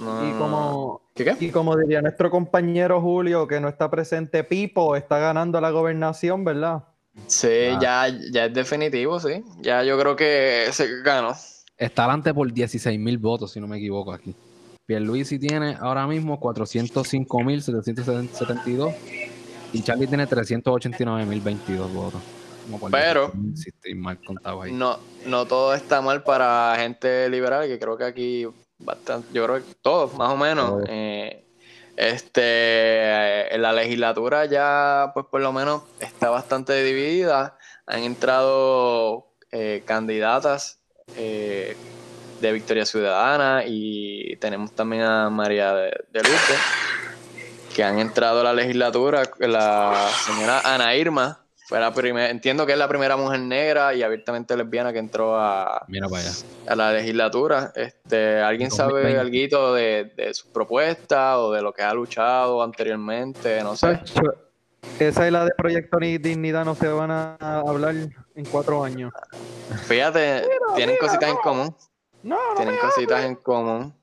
No, y como, ¿Qué qué? y como diría nuestro compañero Julio, que no está presente, Pipo está ganando la gobernación, ¿verdad? Sí, Ah. ya, ya es definitivo, sí. Ya yo creo que se ganó. Está adelante por 16 mil votos, si no me equivoco aquí. Pierluisi tiene ahora mismo 405.772 y Charlie tiene 389.022 votos. Pero- 16.000, si estoy mal contado ahí. No, no todo está mal para gente liberal, que creo que aquí bastante, yo creo que todos, más o menos. Eh, este, eh, en la legislatura ya, pues por lo menos está bastante dividida. Han entrado eh, candidatas eh, de Victoria Ciudadana y tenemos también a María de, de que han entrado a la legislatura. La señora Ana Irma fue la primera, entiendo que es la primera mujer negra y abiertamente lesbiana que entró a, Mira para allá. a la legislatura. Este, ¿Alguien sabe 2020. algo de, de sus propuestas o de lo que ha luchado anteriormente? No sé. Esa y la de Proyecto Ni- Dignidad no se van a hablar en cuatro años. Fíjate, tienen cositas en común. No, no Tienen cositas en común.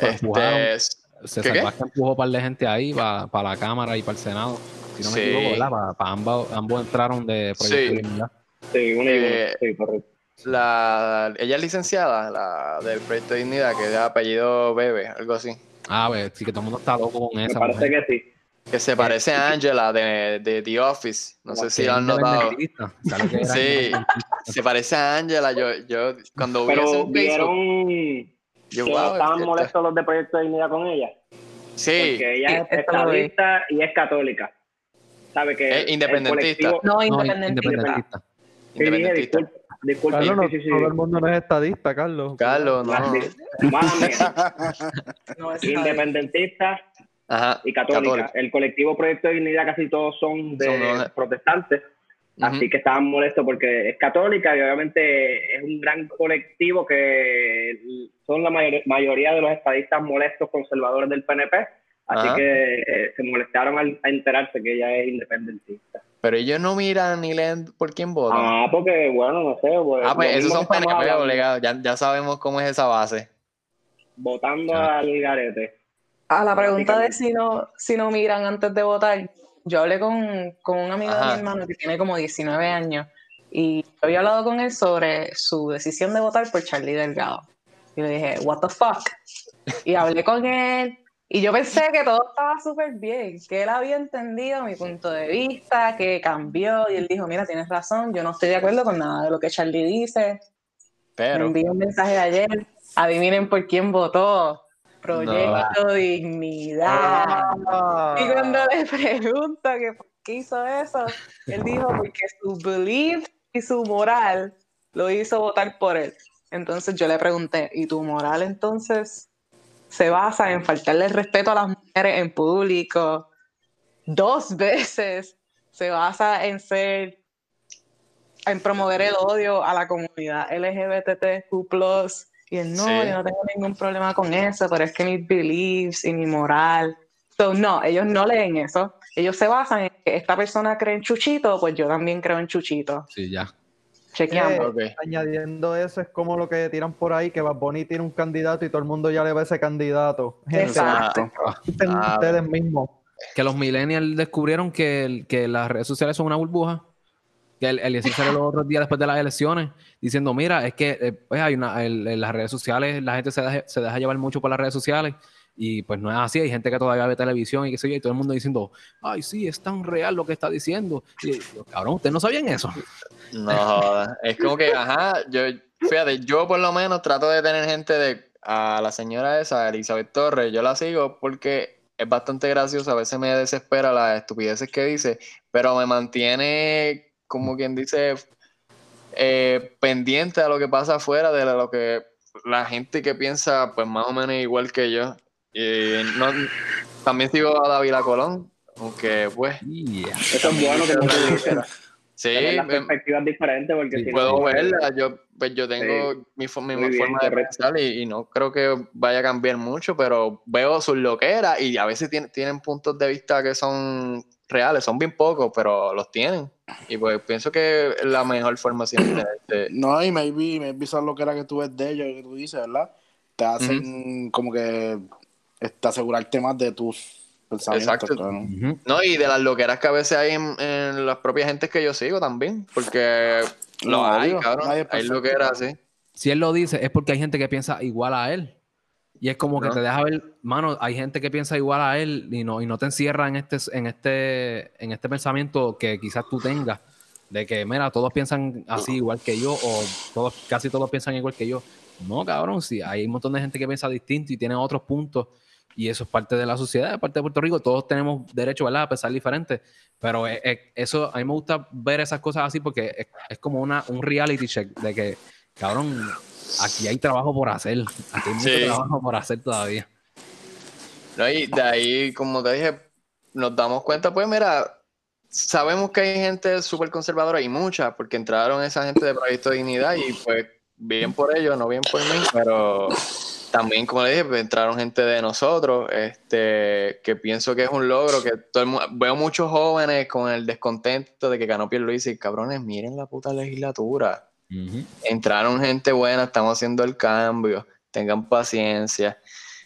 Este. Vázquez empujó un par de gente ahí para la Cámara y para el Senado. Si no me Sí. equivoco, ¿verdad? Para ambos, ambos entraron de proyecto Sí. de dignidad. sí, uno. Eh, Sí, correcto. la, ella es licenciada, la del proyecto de dignidad, que es de apellido Bebe, algo así. Ah, pues sí que todo el mundo está loco con Me esa. parece mujer. que sí. Que se parece a Angela de, de The Office. No sé si lo han notado. independentista. Sí. independentista. Se parece a Angela. Yo, yo cuando vi eso en Facebook, vieron yo, que wow, estaban esta- molestos los de Proyecto de Dignidad con ella. Sí, Porque ella es estadista y es católica. ¿Sabe que Es independentista. No, No, independentista. independentista. Sí, dije, independentista. disculpa, disculpa, Carlos, no, sí, sí, sí. todo el mundo no es estadista, Carlos. Carlos, no. Mía. No, es Independentista Ajá. y católica. El colectivo Proyecto de Dignidad casi todos son de Son protestantes. Así que estaban molestos porque es católica y obviamente es un gran colectivo que son la mayor- mayoría de los estadistas molestos conservadores del PNP. Así Ajá. que eh, se molestaron al a enterarse que ella es independentista. Pero ellos no miran ni leen por quién votan. Ah, porque bueno, no sé. Pues, Ah, pues esos son PNP. Ya, ya sabemos cómo es esa base. Votando Ah. al garete. A la pregunta de si no, si no miran antes de votar, yo hablé con, con un amigo de Ajá. mi hermano que tiene como 19 años y yo había hablado con él sobre su decisión de votar por Charlie Delgado. Y le dije, what the fuck? Y hablé con él y yo pensé que todo estaba súper bien, que él había entendido mi punto de vista, que cambió y él dijo, mira, tienes razón, yo no estoy de acuerdo con nada de lo que Charlie dice. Me Pero. envió un mensaje ayer, adivinen por quién votó. Proyecto Dignidad. Ah. Y cuando le pregunto que por qué hizo eso, él dijo porque su belief y su moral lo hizo votar por él. Entonces yo le pregunté, ¿y tu moral entonces se basa en faltarle el respeto a las mujeres en público? Dos veces se basa en ser, en promover el odio a la comunidad LGBTQ+. Y él, no, Sí. yo no tengo ningún problema con eso, pero es que mis beliefs y mi moral. So, no, ellos no leen eso. Ellos se basan en que esta persona cree en Chuchito, pues yo también creo en Chuchito. Sí, ya. Chequeamos. Eh. Añadiendo eso, es como lo que tiran por ahí, que Bad Bunny tiene un candidato y todo el mundo ya le a ese candidato. Exacto. escuchen Ah, ustedes mismos. Que los millennials descubrieron que, que las redes sociales son una burbuja. Que el, el salió los otros días después de las elecciones diciendo, mira, es que eh, pues hay una, en las redes sociales, la gente se deja, se deja llevar mucho por las redes sociales y pues no es así. Hay gente que todavía ve televisión y qué sé yo, y todo el mundo diciendo, ay, sí, es tan real lo que está diciendo. Y cabrón, ¿ustedes no sabían eso? No. Es como que, ajá, yo, fíjate, yo por lo menos trato de tener gente de, a la señora esa, Elizabeth Torres, yo la sigo porque es bastante graciosa, a veces me desespera las estupideces que dice, pero me mantiene, como quien dice, eh, pendiente a lo que pasa afuera, de lo que la gente que piensa, pues más o menos igual que yo. Y no, también sigo a David Colón, aunque pues, Yeah. Eso es bueno que no te sí, em, perspectivas diferentes porque Sí, si no, puedo pues, verla, yo, pues yo tengo mi, fo- mi Muy bien, forma de correcto. pensar y, y no creo que vaya a cambiar mucho, pero veo sus loqueras y a veces tienen, tienen puntos de vista que son reales, son bien pocos, pero los tienen. Y pues pienso que es la mejor forma siempre de... No, y maybe, maybe esas lo que era que tú ves de ellos, que tú dices, ¿verdad? Te hacen como que este, asegurarte más de tus pensamientos. Exacto. claro. Ujú. No, y de las loqueras que a veces hay en, en las propias gentes que yo sigo también, porque lo No, hay, obvio, cabrón, hay loqueras así. Si él lo dice, es porque hay gente que piensa igual a él. Y es como que te deja ver, mano, hay gente que piensa igual a él y no, y no te encierra en este, en este, en este pensamiento que quizás tú tengas, de que, mira, todos piensan así igual que yo, o todos, casi todos piensan igual que yo. No, cabrón, sí, hay un montón de gente que piensa distinto y tiene otros puntos, y eso es parte de la sociedad, es parte de Puerto Rico, todos tenemos derecho, ¿verdad?, a pensar diferente, pero es- es- eso, a mí me gusta ver esas cosas así porque es, es como una, un reality check de que, cabrón, aquí hay trabajo por hacer, aquí hay mucho Sí. trabajo por hacer todavía. No, y de ahí, como te dije, nos damos cuenta, pues mira, sabemos que hay gente súper conservadora y mucha, porque entraron esa gente de Proyecto de Dignidad y pues bien por ellos, no bien por mí, pero también, como le dije, pues, entraron gente de nosotros, este, que pienso que es un logro, que todo el veo muchos jóvenes con el descontento de que ganó Pierluisi cabrones, miren la puta legislatura. Entraron gente buena, estamos haciendo el cambio, tengan paciencia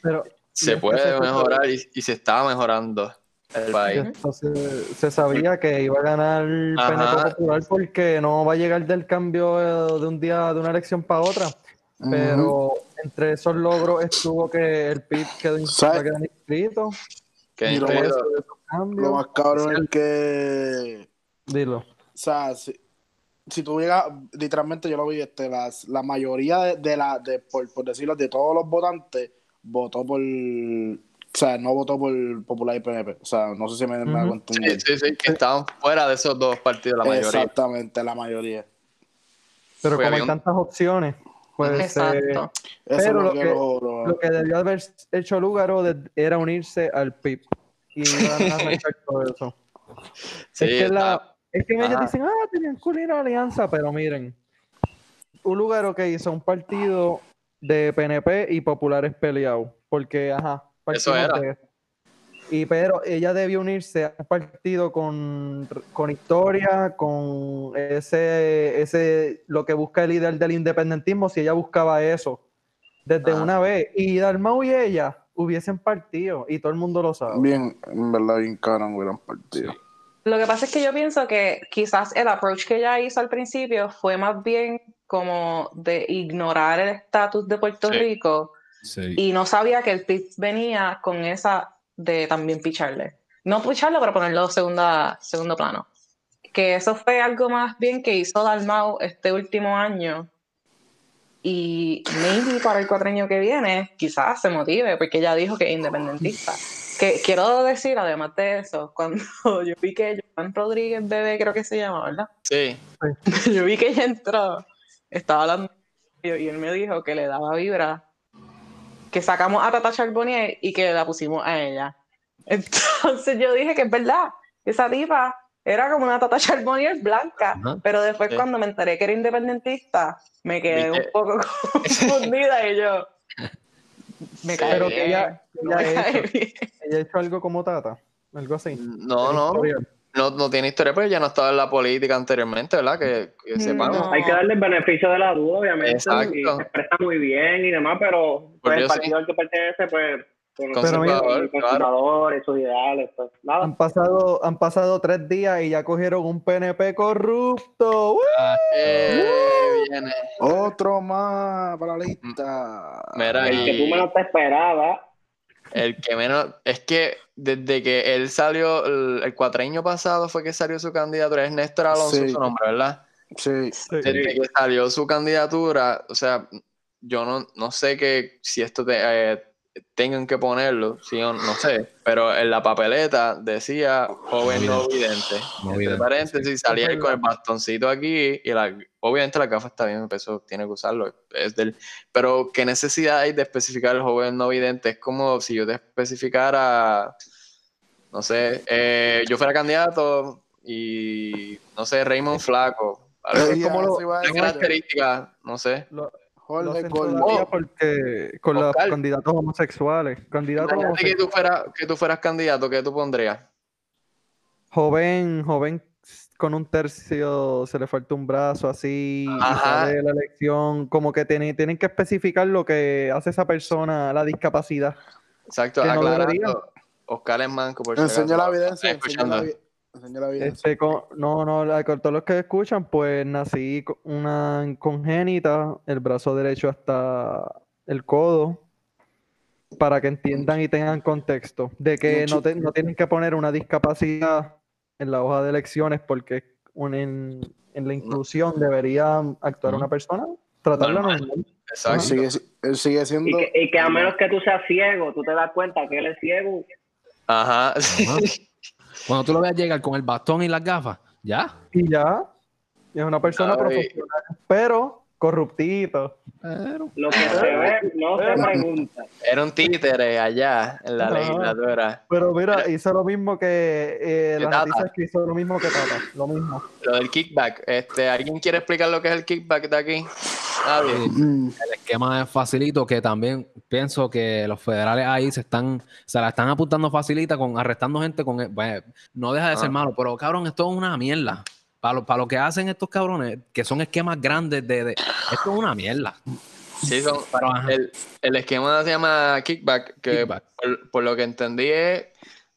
Pero se Y puede mejorar y, y se está mejorando el país. esto se, sabía que iba a ganar. PNP Popular porque no va a llegar del cambio eh, de un día, de una elección para otra. Pero entre esos logros estuvo que el PIB quedó inscrito. Que Y lo más- Lo más cabrón es que, Dilo. o sea, si, si tú llegas, literalmente yo lo vi, este, las, la mayoría de, de la, de, por, por decirlo, de todos los votantes, votó por o sea, no votó por Popular y PNP. O sea, no sé si me, me hago Sí, entender. sí, sí, que estaban fuera de esos dos partidos la mayoría. Exactamente, la mayoría. Pero Fue como hay tantas opciones, pues eh, Exacto. Eso Pero es lo lo que- lo- lo- lo que debió haber hecho Lugaro de- era unirse al PIB. Y iban a arrancar todo eso. Sí, es que, está- la, es que ellos dicen, ah, tenían cool ir a alianza, pero miren, un lugar que hizo un partido de PNP y populares peleados, porque, ajá, Eso era. de eso. Y pero ella debió unirse a un partido con, con historia, con ese, ese, lo que busca el líder del independentismo, si ella buscaba eso desde una vez. Y Dalmau y ella hubiesen partido, y todo el mundo lo sabe. Bien, en verdad, bien cabrón hubieran partido. Lo que pasa es que yo pienso que quizás el approach que ella hizo al principio fue más bien como de ignorar el estatus de Puerto Sí. Rico Sí. y no sabía que el PIB venía con esa de también picharle. No picharlo, pero ponerlo segunda, segundo plano. Que eso fue algo más bien que hizo Dalmau este último año. Y maybe para el cuatreño que viene, quizás se motive, porque ella dijo que es independentista. Que quiero decir, además de eso, cuando yo vi que Joan Rodríguez Bebé, creo que se llama, ¿verdad? Sí, yo vi que ella entró, estaba hablando y y él me dijo que le daba vibra, que sacamos a Tata Charbonnier y que la pusimos a ella. Entonces yo dije que es verdad, esa tipa era como una Tata Charbonnier blanca, Ajá. pero después Sí. cuando me enteré que era independentista, me quedé ¿Viste? un poco confundida y yo... Me cae Pero que ella- no ella me ha hecho-. Ella hizo algo como Tata, algo así. no, El no, historial. no, no tiene historia, pero ya no estaba en la política anteriormente, ¿verdad? Que, que sepamos. No. Hay que darle el beneficio de la duda, obviamente. Exacto. Y se expresa muy bien y demás, pero pues, el yo sí. partido al que pertenece, pues, con Conservador, sus conservadores, sus ideales, pues nada. Han pasado, han pasado tres días y ya cogieron un PNP corrupto. ¡Uh! Eh, viene. Otro más para la lista. Mira, El que tú menos te esperabas. el que menos. Es que desde que él salió, el, el cuatreño pasado fue que salió su candidatura, es Néstor Alonso Sí. su nombre, ¿verdad? Sí. Sí. Desde que salió su candidatura, o sea, yo no, no sé que si esto te- eh, tengan que ponerlo, sí o no sé, pero en la papeleta decía joven no vidente. No Entre vidente, paréntesis, salía ahí con el bastoncito aquí y la, obviamente la gafa está bien, eso tiene que usarlo, es del, pero qué necesidad hay de especificar el joven no vidente, es como si yo te especificara, no sé, eh, yo fuera candidato y no sé, Raymond Flaco, algo Ella como lo- se va a una decir, característica, no sé. Lo Jorge Gordon. todavía porque con los Oscar. candidatos homosexuales. Candidatos Imagínate que homosexuales. tú, fueras, que tú fueras candidato, ¿qué tú pondrías? Joven, joven con un tercio, se le falta un brazo así, sale de la elección, como que tienen, tienen que especificar lo que hace esa persona, la discapacidad. Exacto, no aclarando. debería. Oscar es manco, por Enseña la evidencia. Enseña la, Este, con- no, no, la- con todos los que escuchan, pues nací con una congénita, el brazo derecho hasta el codo, para que entiendan y tengan contexto de que no, te- no tienen que poner una discapacidad en la hoja de elecciones porque un- en, en la inclusión debería actuar una persona, tratarla Normal. normal. Exacto. sigue, él sigue Y siendo. que, y que a menos que tú seas ciego, tú te das cuenta que él es ciego. Ajá. Ajá. Cuando tú lo veas llegar con el bastón y las gafas, ya. Y ya, es una persona Ay. profesional, pero corruptito. Pero, Lo que se ve no se pregunta. Era un títere allá en la legislatura. Pero mira, hizo lo mismo que eh, Que las Tata. noticias que hizo lo mismo que Tata, lo mismo. Lo del kickback. Este, ¿Alguien quiere explicar lo que es el kickback de aquí? Nadie. Mm, el esquema es facilito, que también pienso que los federales ahí se están, se la están apuntando facilita con arrestando gente con bueno, no deja de ser Ah. malo, pero cabrón, esto es una mierda. Para lo, para lo que hacen estos cabrones, que son esquemas grandes de, de- esto es una mierda. Sí, son, Pero, ajá. el, el esquema se llama kickback, que Kickback. Por, por lo que entendí es,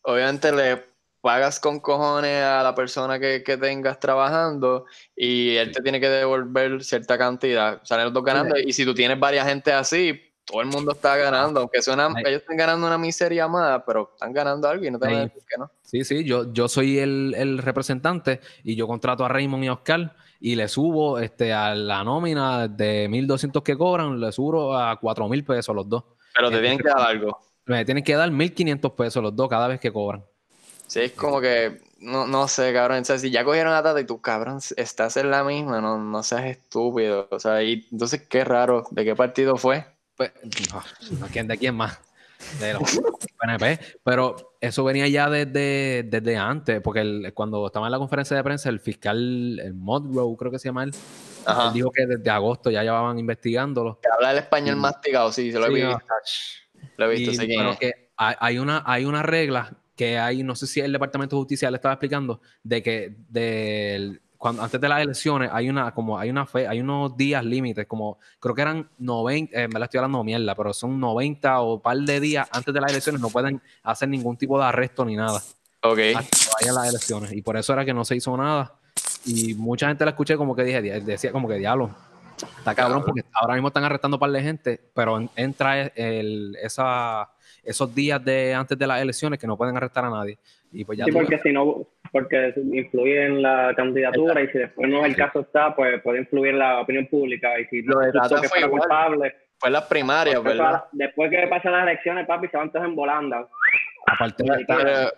obviamente le pagas con cojones a la persona que, que tengas trabajando y él te tiene que devolver cierta cantidad. Salen los dos ganando y si tú tienes varias gente así, todo el mundo está ganando, aunque suena, Ay. ellos están ganando una miseria más, pero están ganando algo y no te van a decir que no. Sí, sí, yo, yo soy el, el representante y yo contrato a Raymond y Oscar y le subo este, a la nómina de 1.200 que cobran, le subo a 4.000 pesos los dos. Pero te tienen que dar algo. Me tienen que dar 1.500 pesos los dos cada vez que cobran. Sí, es como que, no, no sé, cabrón. O sea, si ya cogieron a Tata y tú, cabrón, estás en la misma, no, no seas estúpido. O sea, y entonces qué raro, ¿de qué partido fue? Pues, no, ¿quién, ¿de quién más? De los PNP. Pero eso venía ya desde, desde antes, porque el- cuando estaba en la conferencia de prensa, el fiscal, el Modrow, creo que se llama él, él dijo que desde agosto ya llevaban investigándolo. Que habla el español Sí. masticado, sí, se lo he visto. Lo he visto, Y- es. que hay, hay una, hay una regla que hay, no sé si el Departamento de Justicia le estaba explicando, de que del- cuando, antes de las elecciones hay una, como hay una fe, hay unos días límites, como creo que eran 90, eh, me la estoy hablando mierda, pero son 90 o par de días antes de las elecciones, no pueden hacer ningún tipo de arresto ni nada Ok. hasta que vayan las elecciones. Y por eso era que no se hizo nada. Y mucha gente la escuché como que dije, decía como que diablo. Está cabrón porque ahora mismo están arrestando un par de gente, pero en- entra el, esa, esos días de antes de las elecciones que no pueden arrestar a nadie. Y pues ya Sí, porque si no, porque influye en la candidatura y si después no es el caso está, pues puede influir en la opinión pública y si no Tata que fue culpable, Fue en las primarias, después, ¿verdad? después que pasan las elecciones, papi, se van todos en volanda. aparte de estar-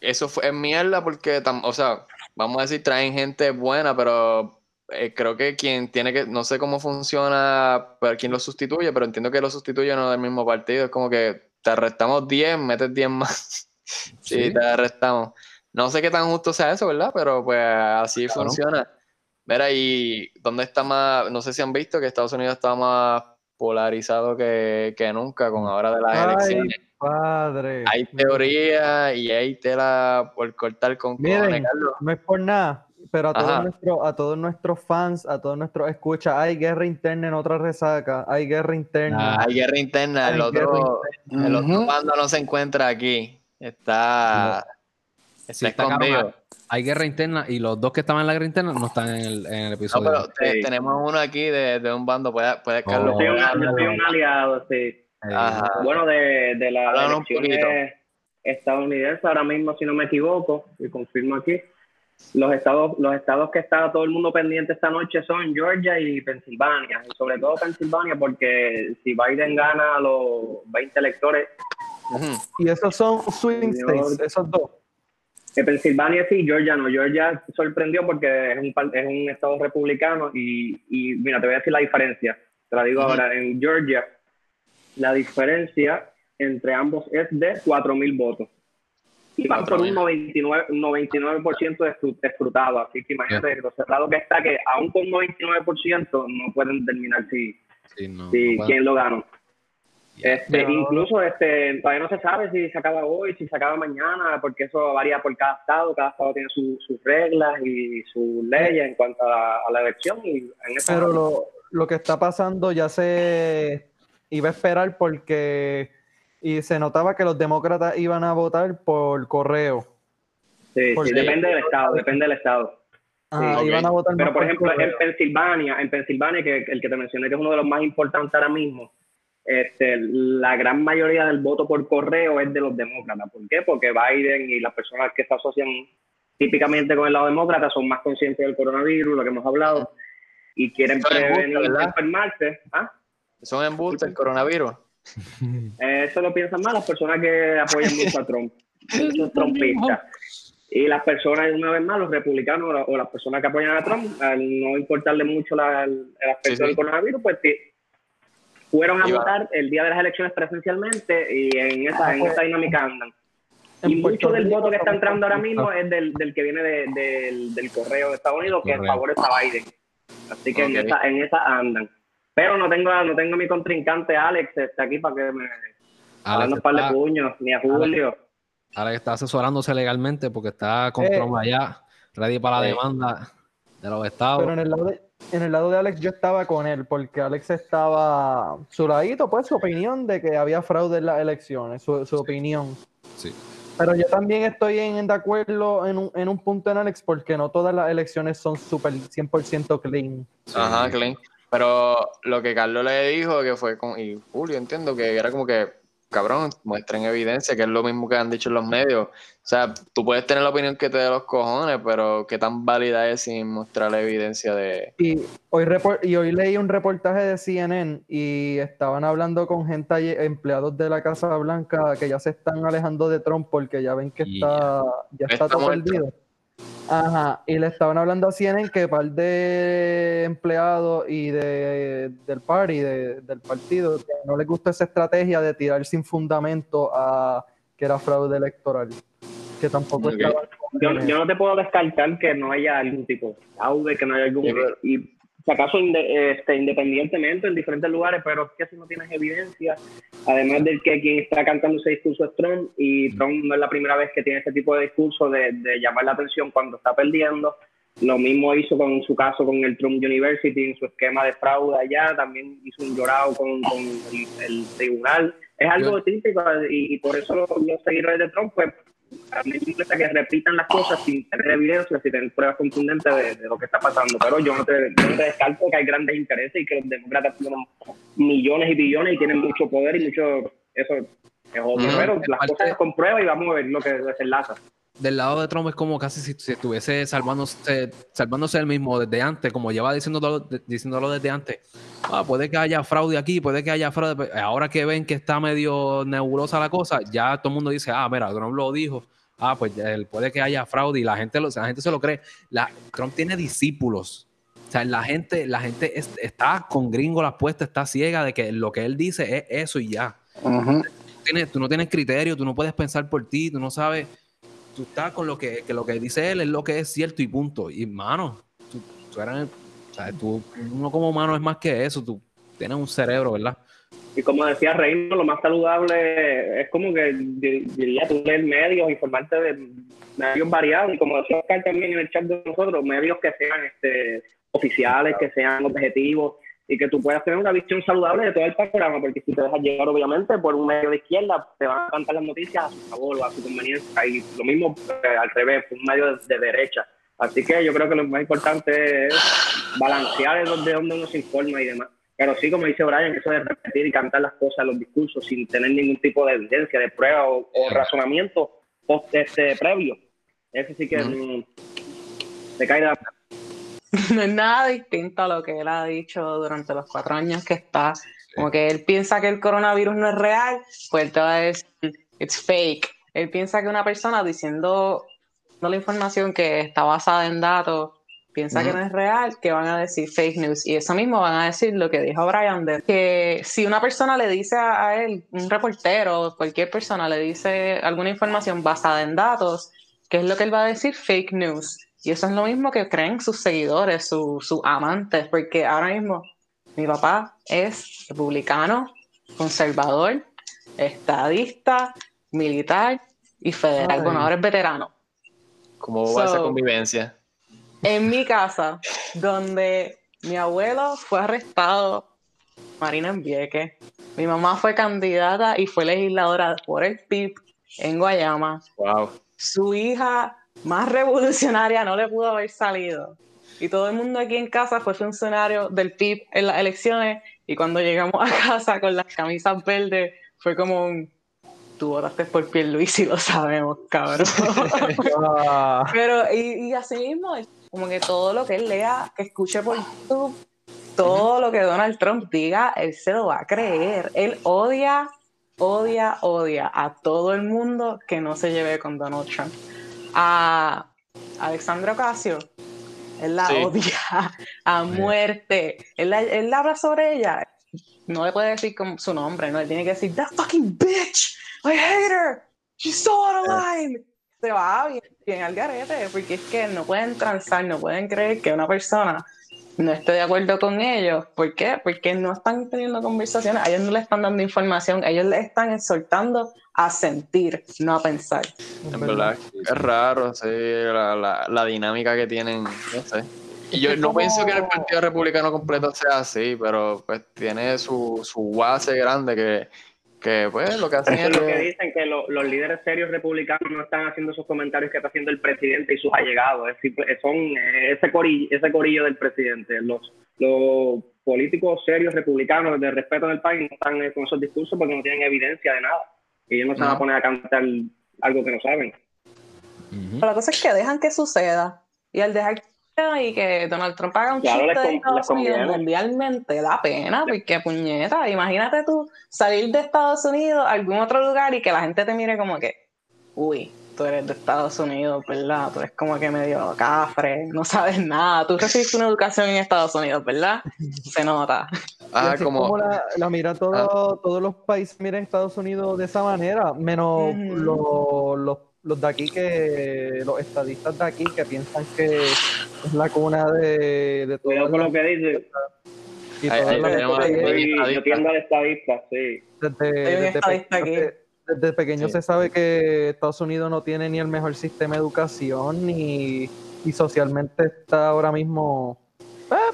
eso fue es mierda porque, tam- o sea, vamos a decir, traen gente buena, pero eh, creo que quien tiene que, no sé cómo funciona, pero quién lo sustituye, pero entiendo que lo sustituye no del mismo partido. Es como que te arrestamos 10, metes 10 más. sí, Sí. te arrestamos. No sé qué tan justo sea eso, ¿verdad? Pero pues así Claro. funciona. Mira, y dónde está más, no sé si han visto que Estados Unidos está más polarizado que, que nunca con ahora de las Ay, elecciones. padre. Hay teoría y hay tela por cortar con Miren, Carlos. no es por nada, pero a todos, nuestros, a todos nuestros fans, a todos nuestros escuchas, hay guerra interna en otra resaca, hay guerra interna. Ah, Hay guerra interna, el Hay guerra otro, el otro bando no se encuentra aquí. Está, está Sí, está cabrón. escondido. hay guerra interna y los dos que estaban en la guerra interna no están en el, en el No, episodio. pero te- Sí. tenemos uno aquí de, de un bando. Puede, puede Oh. Carlos. Yo soy, un, hablar yo soy de- un aliado, sí. Eh, Ajá. Bueno, de, de las Háblanos un elecciones estadounidenses, ahora mismo, si no me equivoco, y confirmo aquí, los estados, los estados que está todo el mundo pendiente esta noche son Georgia y Pensilvania, y sobre todo Pensilvania, porque si Biden gana a los 20 electores. Y esos son swing states, esos dos. Pensilvania sí, Georgia no. Georgia sorprendió porque es un, es un estado republicano y, y mira, te voy a decir la diferencia. Te la digo ahora. En Georgia, la diferencia entre ambos es de 4.000 votos. Y van por un 99%, un 99% de escru- escrutado. Así que imagínate lo cerrado que está, que aún con un 99% no pueden determinar si, sí, no, si no quién lo ganó. Este, incluso este, todavía no se sabe si se acaba hoy, si se acaba mañana, porque eso varía por cada estado, cada estado tiene su- sus reglas y sus leyes en cuanto a la, a la elección y en Pero lo, lo que está pasando ya se iba a esperar porque y se notaba que los demócratas iban a votar por correo. sí, por- sí, depende del estado, depende del estado. Ah, iban a votar Pero por ejemplo, correo. en Pensilvania, en Pensilvania, que el que te mencioné que es uno de los más importantes ahora mismo, este, la gran mayoría del voto por correo es de los demócratas. ¿Por qué? Porque Biden y las personas que se asocian típicamente con el lado demócrata son más conscientes del coronavirus, lo que hemos hablado, y quieren prevenir enfermarse. ¿Ah? Son embuste el coronavirus. Eh, Eso lo piensan más las personas que apoyan mucho a Trump. Muchos trumpistas. Y las personas, una vez más, los republicanos o la- o las personas que apoyan a Trump, al no importarle mucho la- el, aspecto Sí, sí. del coronavirus, pues sí, fueron a Y va- votar el día de las elecciones presencialmente y en esa, Ah, en pues, esa dinámica andan. Y mucho del voto que está entrando ahora mismo trumpistas. es del, del que viene de- del, del correo de Estados Unidos, que Correo. favorece a Biden. Así que en, esa, en esa andan. Pero no tengo, no tengo a mi contrincante Alex está aquí para que me Alex unos par de puños, ni a Julio. Alex está asesorándose legalmente porque está con Eh. Trump allá, ready para la demanda de los estados. Pero en el, lado de, en el lado de Alex yo estaba con él, porque Alex estaba su ladito, pues su opinión de que había fraude en las elecciones, su, su opinión. Sí. Pero yo también estoy en, de acuerdo en un, en un punto en Alex, porque no todas las elecciones son super 100% clean. Ajá, Clint. Pero lo que Carlos le dijo que fue con. Y Julio, entiendo que era como que cabrón, muestren evidencia, que es lo mismo que han dicho en los medios. O sea, tú puedes tener la opinión que te dé los cojones, pero qué tan válida es sin mostrar la evidencia de... Y hoy, y hoy leí un reportaje de CNN y estaban hablando con gente, empleados de la Casa Blanca, que ya se están alejando de Trump porque ya ven que está, ya está todo perdido. Ajá, y le estaban hablando a CNN que par de empleados y de, del party, del partido, que no les gusta esa estrategia de tirar sin fundamento a que era fraude electoral. Que tampoco estaba... Yo, yo, no te puedo descartar que no haya algún tipo de fraude, que no haya algún... Y si acaso este, independientemente en diferentes lugares, pero es que si no tienes evidencia, además del que quien está cantando ese discurso es Trump, y Trump no es la primera vez que tiene ese tipo de discurso de, llamar la atención cuando está perdiendo, lo mismo hizo con su caso con el Trump University, en su esquema de fraude allá, también hizo un llorado con, el, tribunal. Es algo típico y, por eso los seguidores de Trump pues que repitan las cosas sin tener evidencia, sin tener pruebas contundentes de, lo que está pasando. Pero yo no, te, descarto que hay grandes intereses y que los demócratas tienen millones y billones y tienen mucho poder y mucho. Eso es obvio. pero las cosas con pruebas y vamos a ver lo que desenlaza del lado de Trump es como casi si, estuviese salvándose, salvándose él mismo desde antes, como lleva diciéndolo, diciéndolo desde antes. Ah, puede que haya fraude aquí, puede que haya fraude. Ahora que ven que está medio nebulosa la cosa, ya todo el mundo dice, ah, mira, Trump lo dijo. Ah, pues puede que haya fraude y la gente, la gente se lo cree. La, Trump tiene discípulos. O sea, la gente, la gente está con gringo las puestas, está ciega de que lo que él dice es eso y ya. tú no tienes criterio, tú no puedes pensar por ti, tú no sabes tú estás con lo que, lo que dice él es lo que es cierto y punto. Y mano, tú, eres, o sea, tú, uno como humano es más que eso, tú tienes un cerebro, ¿verdad? Y como decía Reino, lo más saludable es como que diría tú leer medios, informarte de medios variados y como decía Oscar también en el chat de nosotros, medios que sean este, oficiales, que sean objetivos y que tú puedas tener una visión saludable de todo el programa, porque si te dejas llegar, obviamente, por un medio de izquierda, te van a cantar las noticias a su favor o a su conveniencia, y lo mismo eh, al revés, por un medio de, derecha. Así que yo creo que lo más importante es balancear de dónde uno se informa y demás. Pero sí, como dice Brian, eso de repetir y cantar las cosas, los discursos, sin tener ningún tipo de evidencia, de prueba o, razonamiento post, este, previo, eso sí que uh cae de no es nada distinto a lo que él ha dicho durante los cuatro años que está. Como que él piensa que el coronavirus no es real, pues él te va a decir, it's fake. Él piensa que una persona diciendo no la información que está basada en datos, piensa que no es real, que van a decir fake news. Y eso mismo van a decir lo que dijo Brian, de que si una persona le dice a él, un reportero, cualquier persona le dice alguna información basada en datos, ¿qué es lo que él va a decir? Fake news. Y eso es lo mismo que creen sus seguidores, sus amantes, porque ahora mismo mi papá es republicano, conservador, estadista, militar y federal. Bueno, ahora es veterano. ¿Cómo va esa convivencia? En mi casa, donde mi abuelo fue arrestado, Marina Envieque, mi mamá fue candidata y fue legisladora por el PIB en Guayama. Wow. Su hija más revolucionaria no le pudo haber salido. Y todo el mundo aquí en casa fue funcionario del PIB en las elecciones. Y cuando llegamos a casa con las camisas verdes, fue como un. Tú votaste por Luis y lo sabemos, cabrón. Pero, y, y así mismo, como que todo lo que él lea, que escuche por YouTube, todo lo que Donald Trump diga, él se lo va a creer. Él odia, odia, odia a todo el mundo que no se lleve con Donald Trump a Alexandra Ocasio, él la odia a muerte. Él, él, habla sobre ella. No le puede decir su nombre, no, él tiene que decir, that fucking bitch, I hate her, she's so out of line. Se va bien, bien al garete, porque es que no pueden transar, no pueden creer que una persona no esté de acuerdo con ellos. ¿Por qué? Porque no están teniendo conversaciones, a ellos no le están dando información, ellos le están exhortando a sentir, no a pensar. En verdad, es raro, sí, la, la, dinámica que tienen, no sé. Y yo no pienso que el Partido Republicano completo sea así, pero pues tiene su, su base grande que, que pues lo que hacen es... lo que dicen, que los líderes serios republicanos no están haciendo esos comentarios que está haciendo el presidente y sus allegados, es, son ese corillo, ese corillo del presidente, los, los políticos serios republicanos de respeto en el país no están con esos discursos porque no tienen evidencia de nada. Y ellos no se van a poner a cantar algo que no saben. la cosa es que dejan que suceda. Y al dejar y que Donald Trump haga un chiste de Estados Unidos mundialmente da pena, porque puñeta, imagínate tú salir de Estados Unidos a algún otro lugar y que la gente te mire como que, uy, tú eres de Estados Unidos, ¿verdad? Tú eres como que medio cafre, no sabes nada. Tú recibiste una educación en Estados Unidos, ¿verdad? Se nota. Ah, como... la, la mira todo, ah. todos los países miran Estados Unidos de esa manera, menos los los de aquí que, los estadistas de aquí que piensan que es la cuna de, de todo. Cuidado con lo que dice. Y yo tiendo al estadista, sí. Desde, desde, pequeño se sabe que Estados Unidos no tiene ni el mejor sistema de educación ni y socialmente está ahora mismo ah,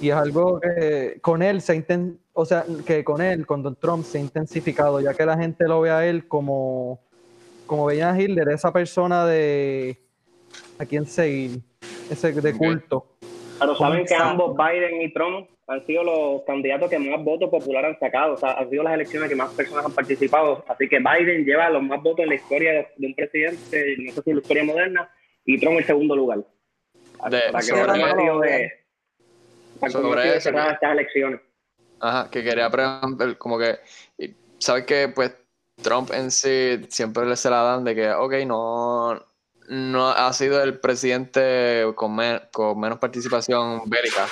y es algo que con él se inten, o sea que con él con Donald Trump se ha intensificado ya que la gente lo ve a él como como veían a Hitler, esa persona de a quién seguir, ese de culto. Pero saben que ambos, Biden y Trump, han sido los candidatos que más votos populares han sacado. O sea, han sido las elecciones que más personas han participado. Así que Biden lleva los más votos en la historia de, un presidente, no sé si en la historia moderna, y Trump en segundo lugar. De, para que sobre, de, estas elecciones. Ajá, que quería preguntar, como que, ¿sabes que Pues Trump en sí siempre se la dan de que, ok, no, no ha sido el presidente con, menos participación bélica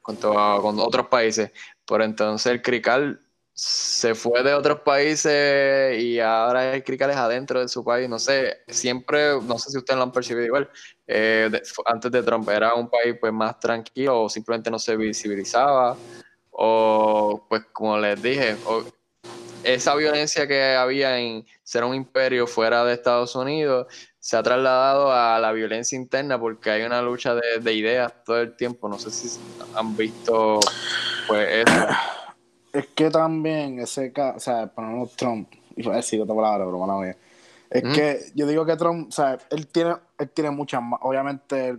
con, con otros países, pero entonces el crical se fue de otros países y ahora el crical es adentro de su país, no sé, siempre, no sé si ustedes lo han percibido igual, eh, antes de Trump era un país pues más tranquilo o simplemente no se visibilizaba o pues como les dije, o, esa violencia que había en ser un imperio fuera de Estados Unidos se ha trasladado a la violencia interna porque hay una lucha de, ideas todo el tiempo. No sé si han visto pues eso. Es que también ese caso, o sea, ponemos Trump, y voy a decir otra palabra, pero bueno, Es que yo digo que Trump, o sea, él tiene, él tiene muchas más, obviamente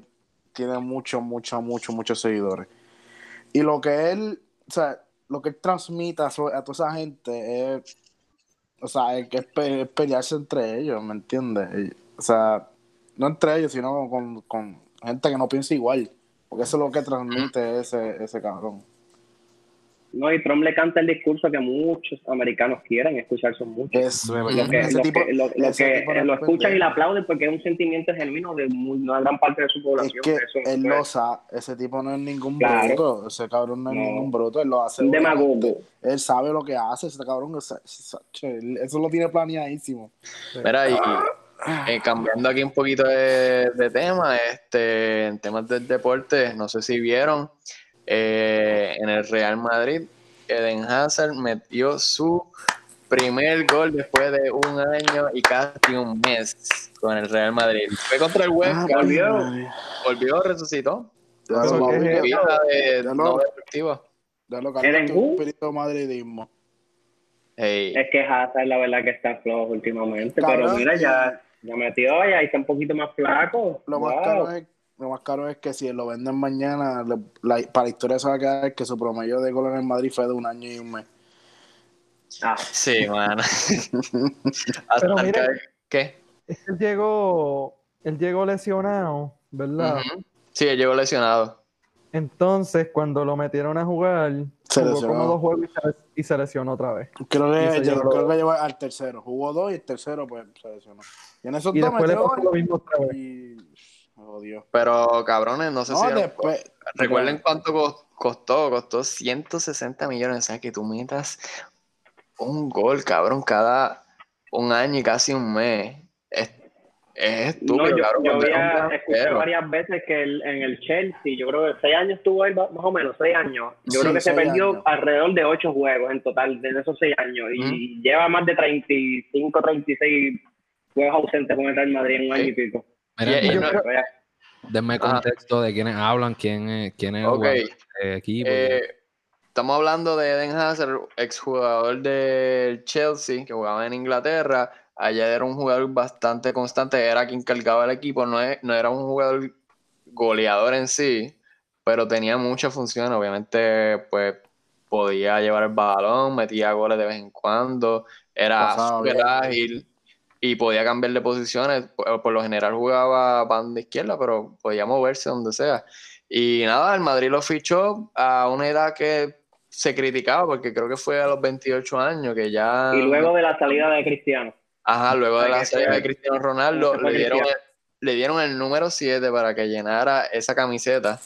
tiene muchos, muchos, muchos, muchos seguidores. Y lo que él, o sea, lo que él transmite a, toda esa gente es, o sea, es, es, pelearse entre ellos, ¿me entiendes? O sea, no entre ellos, sino con, con gente que no piensa igual, porque eso es lo que transmite ese, ese cabrón. No, y Trump le canta el discurso que muchos americanos quieren escuchar, son muchos. Eso, lo que, lo, que, lo, escuchan y le aplauden porque es un sentimiento genuino de una gran parte de su población. Es que él lo sabe, ese tipo no es ningún bruto, ese cabrón no es ningún bruto, él lo hace. Un demagogo. Él sabe lo que hace, ese cabrón, eso lo tiene planeadísimo. Mira, y eh, cambiando aquí un poquito de, de tema, este, en temas del deporte, no sé si vieron eh, en el Real Madrid, Eden Hazard metió su primer gol después de un año y casi un mes con el Real Madrid. Fue contra el Huesca, ah, volvió, volvió, resucitó. Ya lo, de, no un madridismo. Es que Hazard la verdad que está flojo últimamente, pero mira, ya, ya metió, ya está un poquito más flaco. Lo más caro es lo más caro es que si lo venden mañana, para la historia se va a quedar que su promedio de gol en el Madrid fue de un año y un mes. Ah, sí, man. Pero mira, ¿qué? Él llegó, él llegó lesionado, ¿verdad? Sí, él llegó lesionado. Entonces, cuando lo metieron a jugar, jugó como dos juegos y se, lesionó otra vez. Creo que, creo que llegó al tercero. Jugó dos y el tercero, pues, se lesionó. Y en esos dos después le pasó lo mismo otra vez. Y pero cabrones, no sé si. recuerden cuánto costó. Costó 160 millones. O sea, que tú metas un gol, cabrón, cada un año y casi un mes. Es, estúpido, yo, cabrón. Yo había escuchado varias veces que en el Chelsea, yo creo que seis años estuvo ahí, más o menos, seis años. Yo creo que se perdió alrededor de ocho juegos en total de esos seis años. Y lleva más de 35, 36 juegos ausentes con el Real Madrid en un año y pico. Denme contexto de quiénes hablan, quién, quién es el equipo. Eh, estamos hablando de Eden Hazard, exjugador del Chelsea, que jugaba en Inglaterra. Allá era un jugador bastante constante, era quien cargaba el equipo, no, no era un jugador goleador en sí, pero tenía muchas funciones. Obviamente, pues podía llevar el balón, metía goles de vez en cuando, era súper ágil y podía cambiar de posiciones. Por, por lo general jugaba banda izquierda, pero podía moverse donde sea. Y nada, el Madrid lo fichó a una edad que se criticaba, porque creo que fue a los 28 años, que ya... Y luego de la salida de Cristiano. Ajá, luego de Para la salida de Cristiano Ronaldo, le dieron, Cristiano. el, le dieron el número 7 para que llenara esa camiseta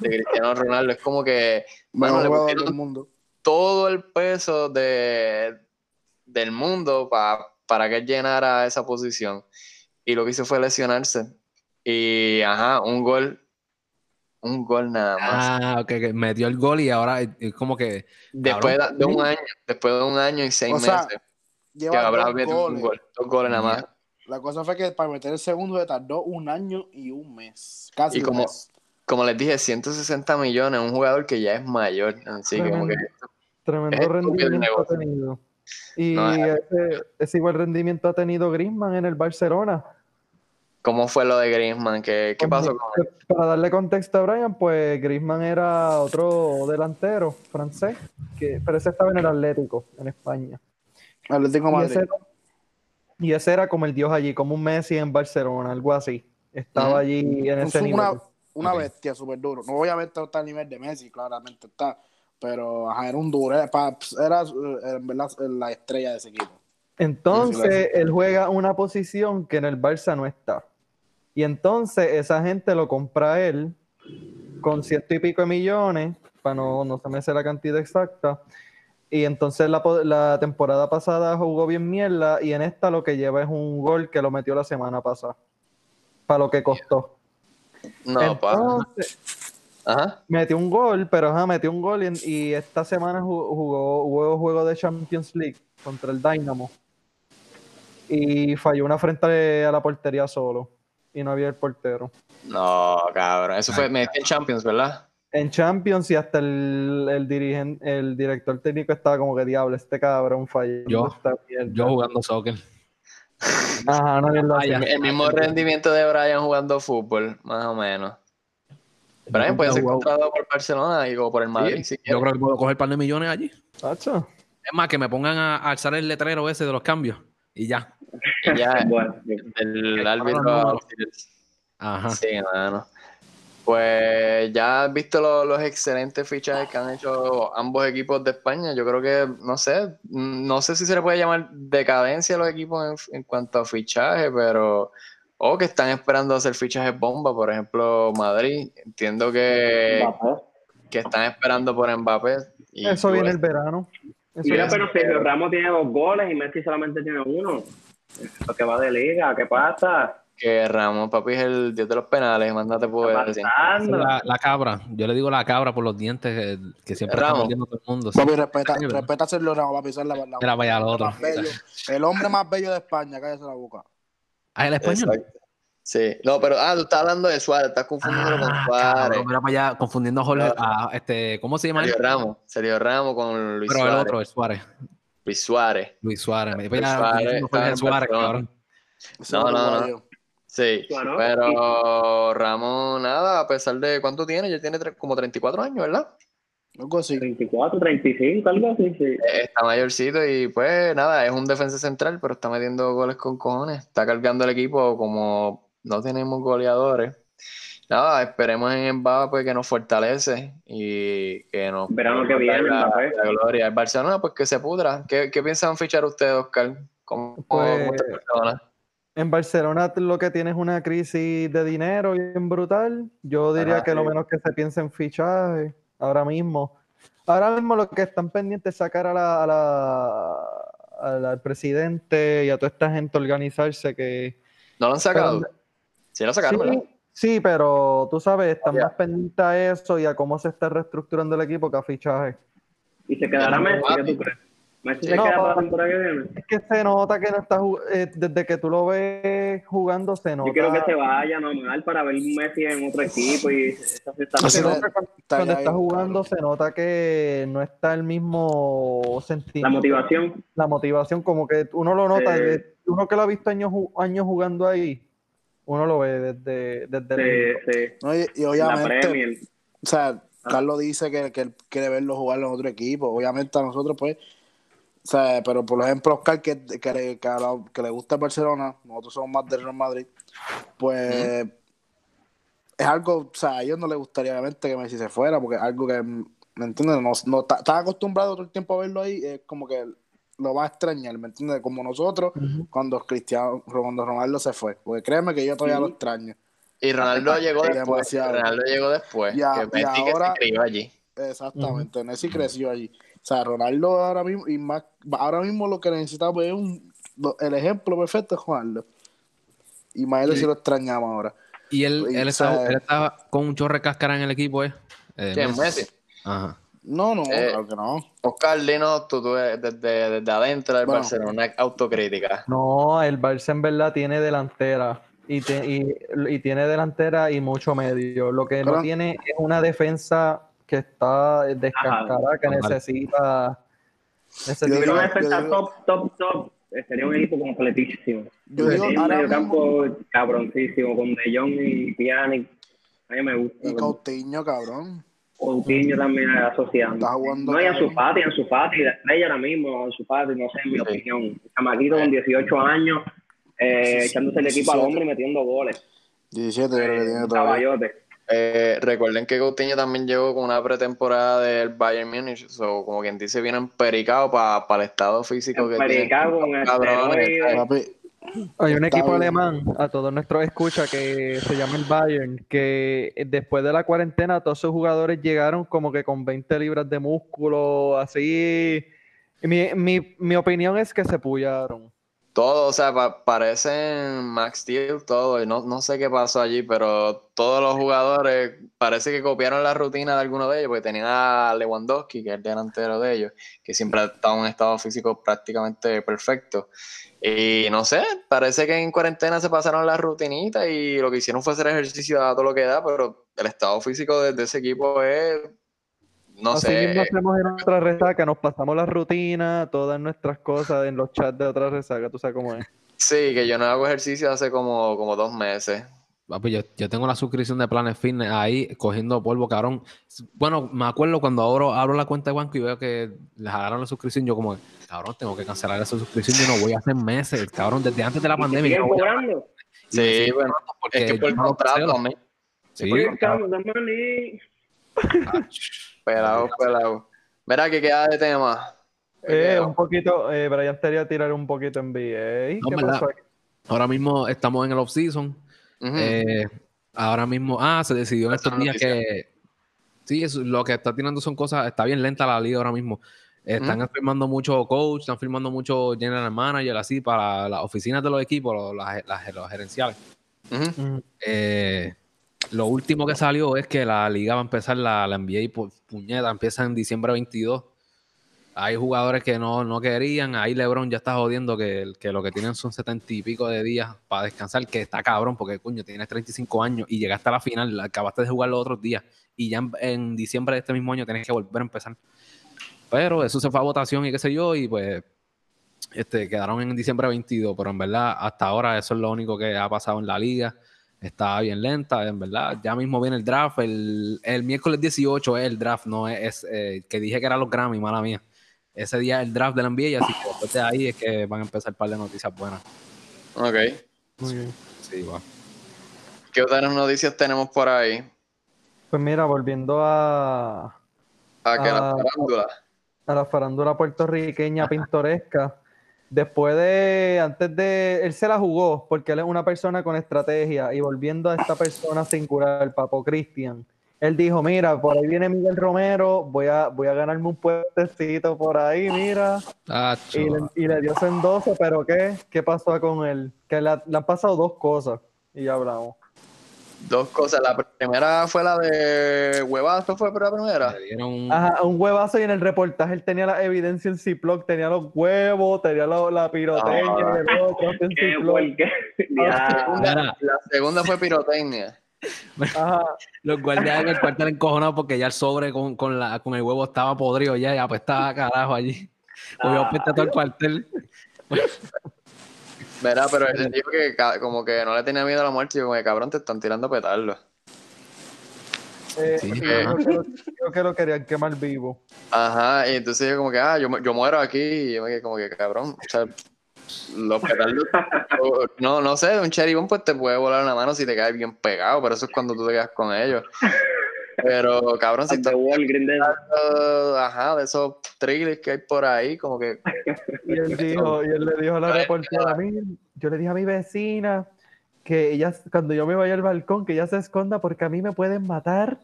de Cristiano Ronaldo. Es como que, bueno, le pusieron del mundo. todo el peso de, del mundo pa- para que él llenara esa posición. Y lo que hizo fue lesionarse. Y, ajá, un gol, un gol nada más. Ah, ok, que metió el gol y ahora es como que. después de, de un año, después de un año y seis O sea, meses, que Lleva habrá dos metido un goles. gol, dos goles nada más. La cosa fue que para meter el segundo se tardó un año y un mes. Casi Y un como- mes. Como les dije, 160 millones, un jugador que ya es mayor. Así que como que Tremendo rendimiento tenido. Y No, es- ese, ese igual rendimiento ha tenido Griezmann en el Barcelona. ¿Cómo fue lo de Griezmann? ¿Qué, qué pasó con él? Para darle contexto a Brian, pues Griezmann era otro delantero francés, que, pero ese estaba en el Atlético, en España. Atlético Y Madrid. ese, y ese era como el dios allí, como un Messi en Barcelona, algo así. Estaba allí en ese Un- nivel. una, una bestia súper duro. No obviamente no está al nivel de Messi, claramente está. Pero ajá, era un duro. Era, eh, en verdad la estrella de ese equipo. Entonces, él juega una posición que en el Barça no está. Y entonces esa gente lo compra a él con ciento y pico de millones, para no, no se me sé la cantidad exacta. Y entonces la, po- la temporada pasada jugó bien mierda y en esta lo que lleva es un gol que lo metió la semana pasada. Para lo que costó. No, pa. Entonces, Ajá. metió un gol, pero ajá, metió un gol y, esta semana ju- jugó, jugó juego de Champions League contra el Dynamo. Y falló una frente a la portería solo. Y no había el portero. No, cabrón. Eso fue, me decía en Champions, ¿verdad? En Champions y hasta el, el, dirigen- el director técnico estaba como que diablo, este cabrón falló. Yo- esta mierda". Yo jugando soccer. Ajá, no hacía. El mismo rendimiento de Brian jugando fútbol, más o menos. Brian puede ser Wow. contratado por Barcelona y o por el Madrid, si Yo creo que puedo coger un par de millones allí. Tacho. Es más, que me pongan a, a alzar el letrero ese de los cambios. Y ya. Y ya, Bueno, el Para árbitro. Ajá. Sí, mano. Pues ya has visto lo- los excelentes fichajes que han hecho ambos equipos de España. Yo creo que, no sé, no sé si se le puede llamar decadencia a los equipos en, en cuanto a fichaje, pero. O que están esperando hacer fichajes bomba, por ejemplo, Madrid. Entiendo que, Mbappé. que están esperando por Mbappé. y Eso viene el verano. Eso Mira, pero Sergio Ramos tiene dos goles y Messi solamente tiene uno. Lo que va de liga, ¿qué pasa? Que Ramos, papi, es el dios de los penales, mándate ¿Qué por? La, la cabra. Yo le digo la cabra por los dientes que, que siempre está mordiendo todo el mundo. Papi, respeta, Sí, respeta a Sergio Ramos, papi. la, la- Mira, vaya al otro. más bello. El hombre más bello de España, cállese la boca. Ah, el español. Exacto. Sí, no, pero, ah, tú estás hablando de Suárez, estás confundiendo con Ah, Suárez. cabrón, mira para allá, confundiendo a Jorge, a este, ¿cómo se llama él? Sergio Ramos, Sergio Ramos con Luis Pero el Suárez. otro, el Suárez. Luis Suárez. Luis Suárez. Me Luis Suárez Suárez, cabrón. Ese No, no, no. Sí, Claro. pero Ramos, nada, a pesar de cuánto tiene, ya tiene como 34 años, ¿verdad? Algo así. 34, 35, algo así, sí. Eh, Está mayorcito y pues nada, es un defensa central, pero está metiendo goles con cojones. Está cargando el equipo como no tenemos goleadores. Nada, esperemos en Mbappé pues, que nos fortalece y que nos Verano que viene, la gloria. El Barcelona, pues que se pudra. ¿Qué, qué piensan fichar ustedes, Oscar? ¿Cómo, cómo Pues, está Barcelona? En Barcelona lo que tiene es una crisis de dinero bien brutal. Yo diría Ajá, que lo menos que se piensa en fichaje ahora mismo. Ahora mismo lo que están pendientes es sacar a la, a la- al- al presidente y a toda esta gente organizarse que... ¿No lo han sacado? pero- Sí, lo sacaron, ¿verdad? Sí, pero tú sabes, están más pendientes a eso y a cómo se está reestructurando el equipo que a fichaje. ¿Y se quedará Messi? ¿Qué tú crees? ¿Messi se No, queda para la papi. temporada que viene? Es que se nota que no está eh, desde que tú lo ves jugando, se nota. Yo quiero que se vaya normal para ver Messi en otro equipo y esa cuando, está cuando está claro. jugando se nota que no está el mismo La sentimiento. motivación. La motivación, como que uno lo nota, Sí. de- uno que lo ha visto años, años jugando ahí, uno lo ve desde, desde Sí. No, y, y La obviamente, Premier. o sea, Carlos dice que, que él quiere verlo jugar en otro equipo. Obviamente a nosotros, pues, o sea, pero por ejemplo, Oscar, que, que, le, que, que le gusta Barcelona, nosotros somos más del Real Madrid, pues es algo, o sea, a ellos no les gustaría obviamente que Messi se fuera, porque es algo que, ¿me entiendes? No, no están acostumbrados todo el tiempo a verlo ahí, es como que lo va a extrañar, ¿me entiendes? Como nosotros cuando Cristiano, cuando Ronaldo se fue, porque créeme que yo todavía lo extraño. Y Ronaldo llegó después. Ronaldo llegó después. que Messi ahora, que se crió allí. Exactamente, Messi creció allí. O sea, Ronaldo ahora mismo, y más, ahora mismo lo que necesitamos es un, el ejemplo perfecto es Ronaldo. Y más si lo extrañamos ahora. Y él, él, estaba, con un chorre cáscara en el equipo, ¿eh? eh ¿Quién, Messi? Ajá. No, no, eh, claro que no. Oscar, dinos tú, tú desde, desde adentro del Barcelona, una autocrítica. No, el Barça en verdad tiene delantera. Y, y, tiene delantera y mucho medio. Lo que no tiene es una defensa que está descascarada, que necesita. necesita yo una defensa top, top, top. Sería un equipo completísimo. Yo digo, un medio campo cabroncísimo, con De Jong y Pjanic. A mí me gusta. Y Coutinho, cabrón. Coutinho también asociando. No, y a su Fati, en su Fati, la estrella ahora mismo, en su Fati, no sé, en mi opinión. Chamaquito con 18 años, eh, echándose el equipo al hombre y metiendo goles. 17 creo que tiene Caballote. Eh, recuerden que Coutinho también llegó con una pretemporada del Bayern Munich, o como quien dice, viene empericado para el estado físico que tiene. con el hay un equipo alemán, a todos nuestros escucha, que se llama el Bayern, que después de la cuarentena todos sus jugadores llegaron como que con 20 libras de músculo, así. Mi, mi, mi opinión es que se pullaron. Todo, o sea, parecen Max Steel, todo, y no, no sé qué pasó allí, pero todos los jugadores parece que copiaron la rutina de alguno de ellos, porque tenían a Lewandowski, que es el delantero de ellos, que siempre ha en un estado físico prácticamente perfecto. Y no sé, parece que en cuarentena se pasaron la rutinita y lo que hicieron fue hacer ejercicio a todo lo que da, pero el estado físico de, ese equipo es, no Así sé. Mismo hacemos en otra resaca, nos pasamos la rutina, todas nuestras cosas en los chats de otra resaca, tú sabes cómo es. Sí, que yo no hago ejercicio hace como, como dos meses. Pues yo, yo, tengo la suscripción de Planet Fitness ahí cogiendo polvo, cabrón. Bueno, me acuerdo cuando abro, abro la cuenta de banco y veo que les jalaron la suscripción, yo como, cabrón, tengo que cancelar esa suscripción, yo no voy a hacer meses, cabrón, desde antes de la pandemia. No? Sí, bueno, porque es que por el contrato. Sí, pelado, pelado. Mira, que queda de tema. Eh, un poquito, eh, Brian quería tirar un poquito en VA. No, ¿Qué pasó aquí? Ahora mismo estamos en el off-season eh, ahora mismo, ah, se decidió en estos días que sí, lo que está tirando son cosas, está bien lenta la liga ahora mismo. Están firmando mucho coach, están firmando mucho general manager, así, para las oficinas de los equipos, las, los gerenciales. Eh, lo último que salió es que la liga va a empezar, la, la NBA por puñeta, empieza en diciembre 22 hay jugadores que no, querían. Ahí LeBron ya está jodiendo que, que lo que tienen son setenta y pico de días para descansar, que está cabrón, porque coño, tienes 35 años y llegaste a la final, acabaste de jugar los otros días y ya en, diciembre de este mismo año tienes que volver a empezar. Pero eso se fue a votación y qué sé yo, y pues este, quedaron en diciembre 22, pero en verdad hasta ahora eso es lo único que ha pasado en la liga. Está bien lenta, en verdad. Ya mismo viene el draft. El, miércoles 18 es el draft, no es, eh, que dije que era los Grammy, mala mía ese día el draft de la NBA y así que después de ahí es que van a empezar un par de noticias buenas. Ok. Muy bien. Sí, va. ¿Qué otras noticias tenemos por ahí? Pues mira, volviendo a... ¿A qué? la farándula? A la farándula puertorriqueña pintoresca. Después de, antes de, él se la jugó porque él es una persona con estrategia y volviendo a esta persona singular, el Papo Cristian, él dijo, mira, por ahí viene Miguel Romero, voy a, voy a ganarme un puestecito por ahí, mira. y, le, dio Sendoso, pero ¿qué? ¿Qué pasó con él? Que le, han pasado dos cosas y ya hablamos. Dos cosas. La primera fue la de huevazo, fue la primera. Un... Ajá, un huevazo y en el reportaje él tenía la evidencia en Ziploc, tenía los huevos, tenía la pirotecnia, ah, el otro en Ziploc. la segunda fue pirotecnia. Los guardias del cuartel encojonados porque ya el sobre con, con, la, con el huevo estaba podrido ya y apestaba carajo allí. Ah. todo el cuartel. Verá, pero él dijo que como que no le tenía miedo a la muerte y como que cabrón te están tirando petarlo. Eh, Sí, creo, ajá. que lo, creo que lo querían quemar vivo. Ajá, y entonces yo como que, ah, yo, yo muero aquí, y yo me quedé como que, cabrón, o sea, los petardos, no, no sé, un cherry bomb pues te puede volar la mano si te caes bien pegado, pero eso es cuando tú te quedas con ellos. Pero, cabrón, si de- hablando, ajá, de esos thrillers que hay por ahí, como que, Y él dijo, y él le dijo a la reportera, a mí, yo le dije a mi vecina que ella, cuando yo me vaya al balcón, que ella se esconda porque a mí me pueden matar.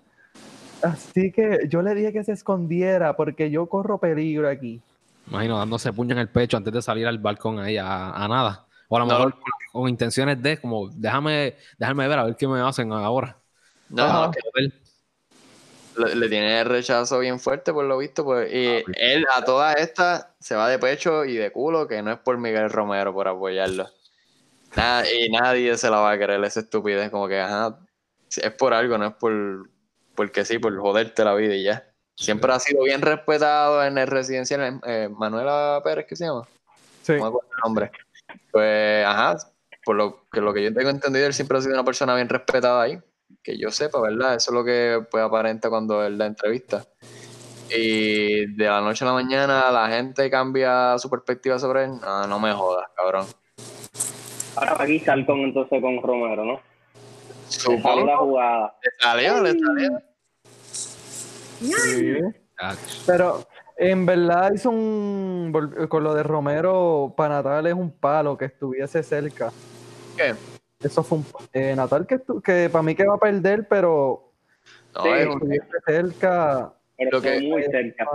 Así que yo le dije que se escondiera porque yo corro peligro aquí. Imagino dándose puño en el pecho antes de salir al balcón ahí a, a nada. O a lo No. mejor con, con intenciones de, como, déjame, déjame ver a ver qué me hacen ahora. no, Ajá. que le, le tiene rechazo bien fuerte por lo visto, pues, y él a todas estas se va de pecho y de culo, que no es por Miguel Romero por apoyarlo. Nada, y nadie se la va a creer esa estupidez, como que, ajá, es por algo, no es por, porque sí, por joderte la vida y ya. Siempre ha sido bien respetado en el residencial, eh, Manuela Pérez, ¿qué se llama? Sí. No me acuerdo el nombre. Pues, ajá, por lo que, lo que yo tengo entendido, él siempre ha sido una persona bien respetada ahí. Que yo sepa, ¿verdad? Eso es lo que pues, aparenta cuando él da entrevista. Y de la noche a la mañana la gente cambia su perspectiva sobre él. No, no me jodas, cabrón. Ahora va a quitar con entonces con Romero, ¿no? Salió la Supongo. jugada. Le salió, le salió. Sí. Pero en verdad hizo un. Con lo de Romero, para Natal es un palo que estuviese cerca. ¿Qué? Eso fue un. eh, Natal que, que para mí que va a perder, pero No, Sí, es cerca. Lo que- muy cerca.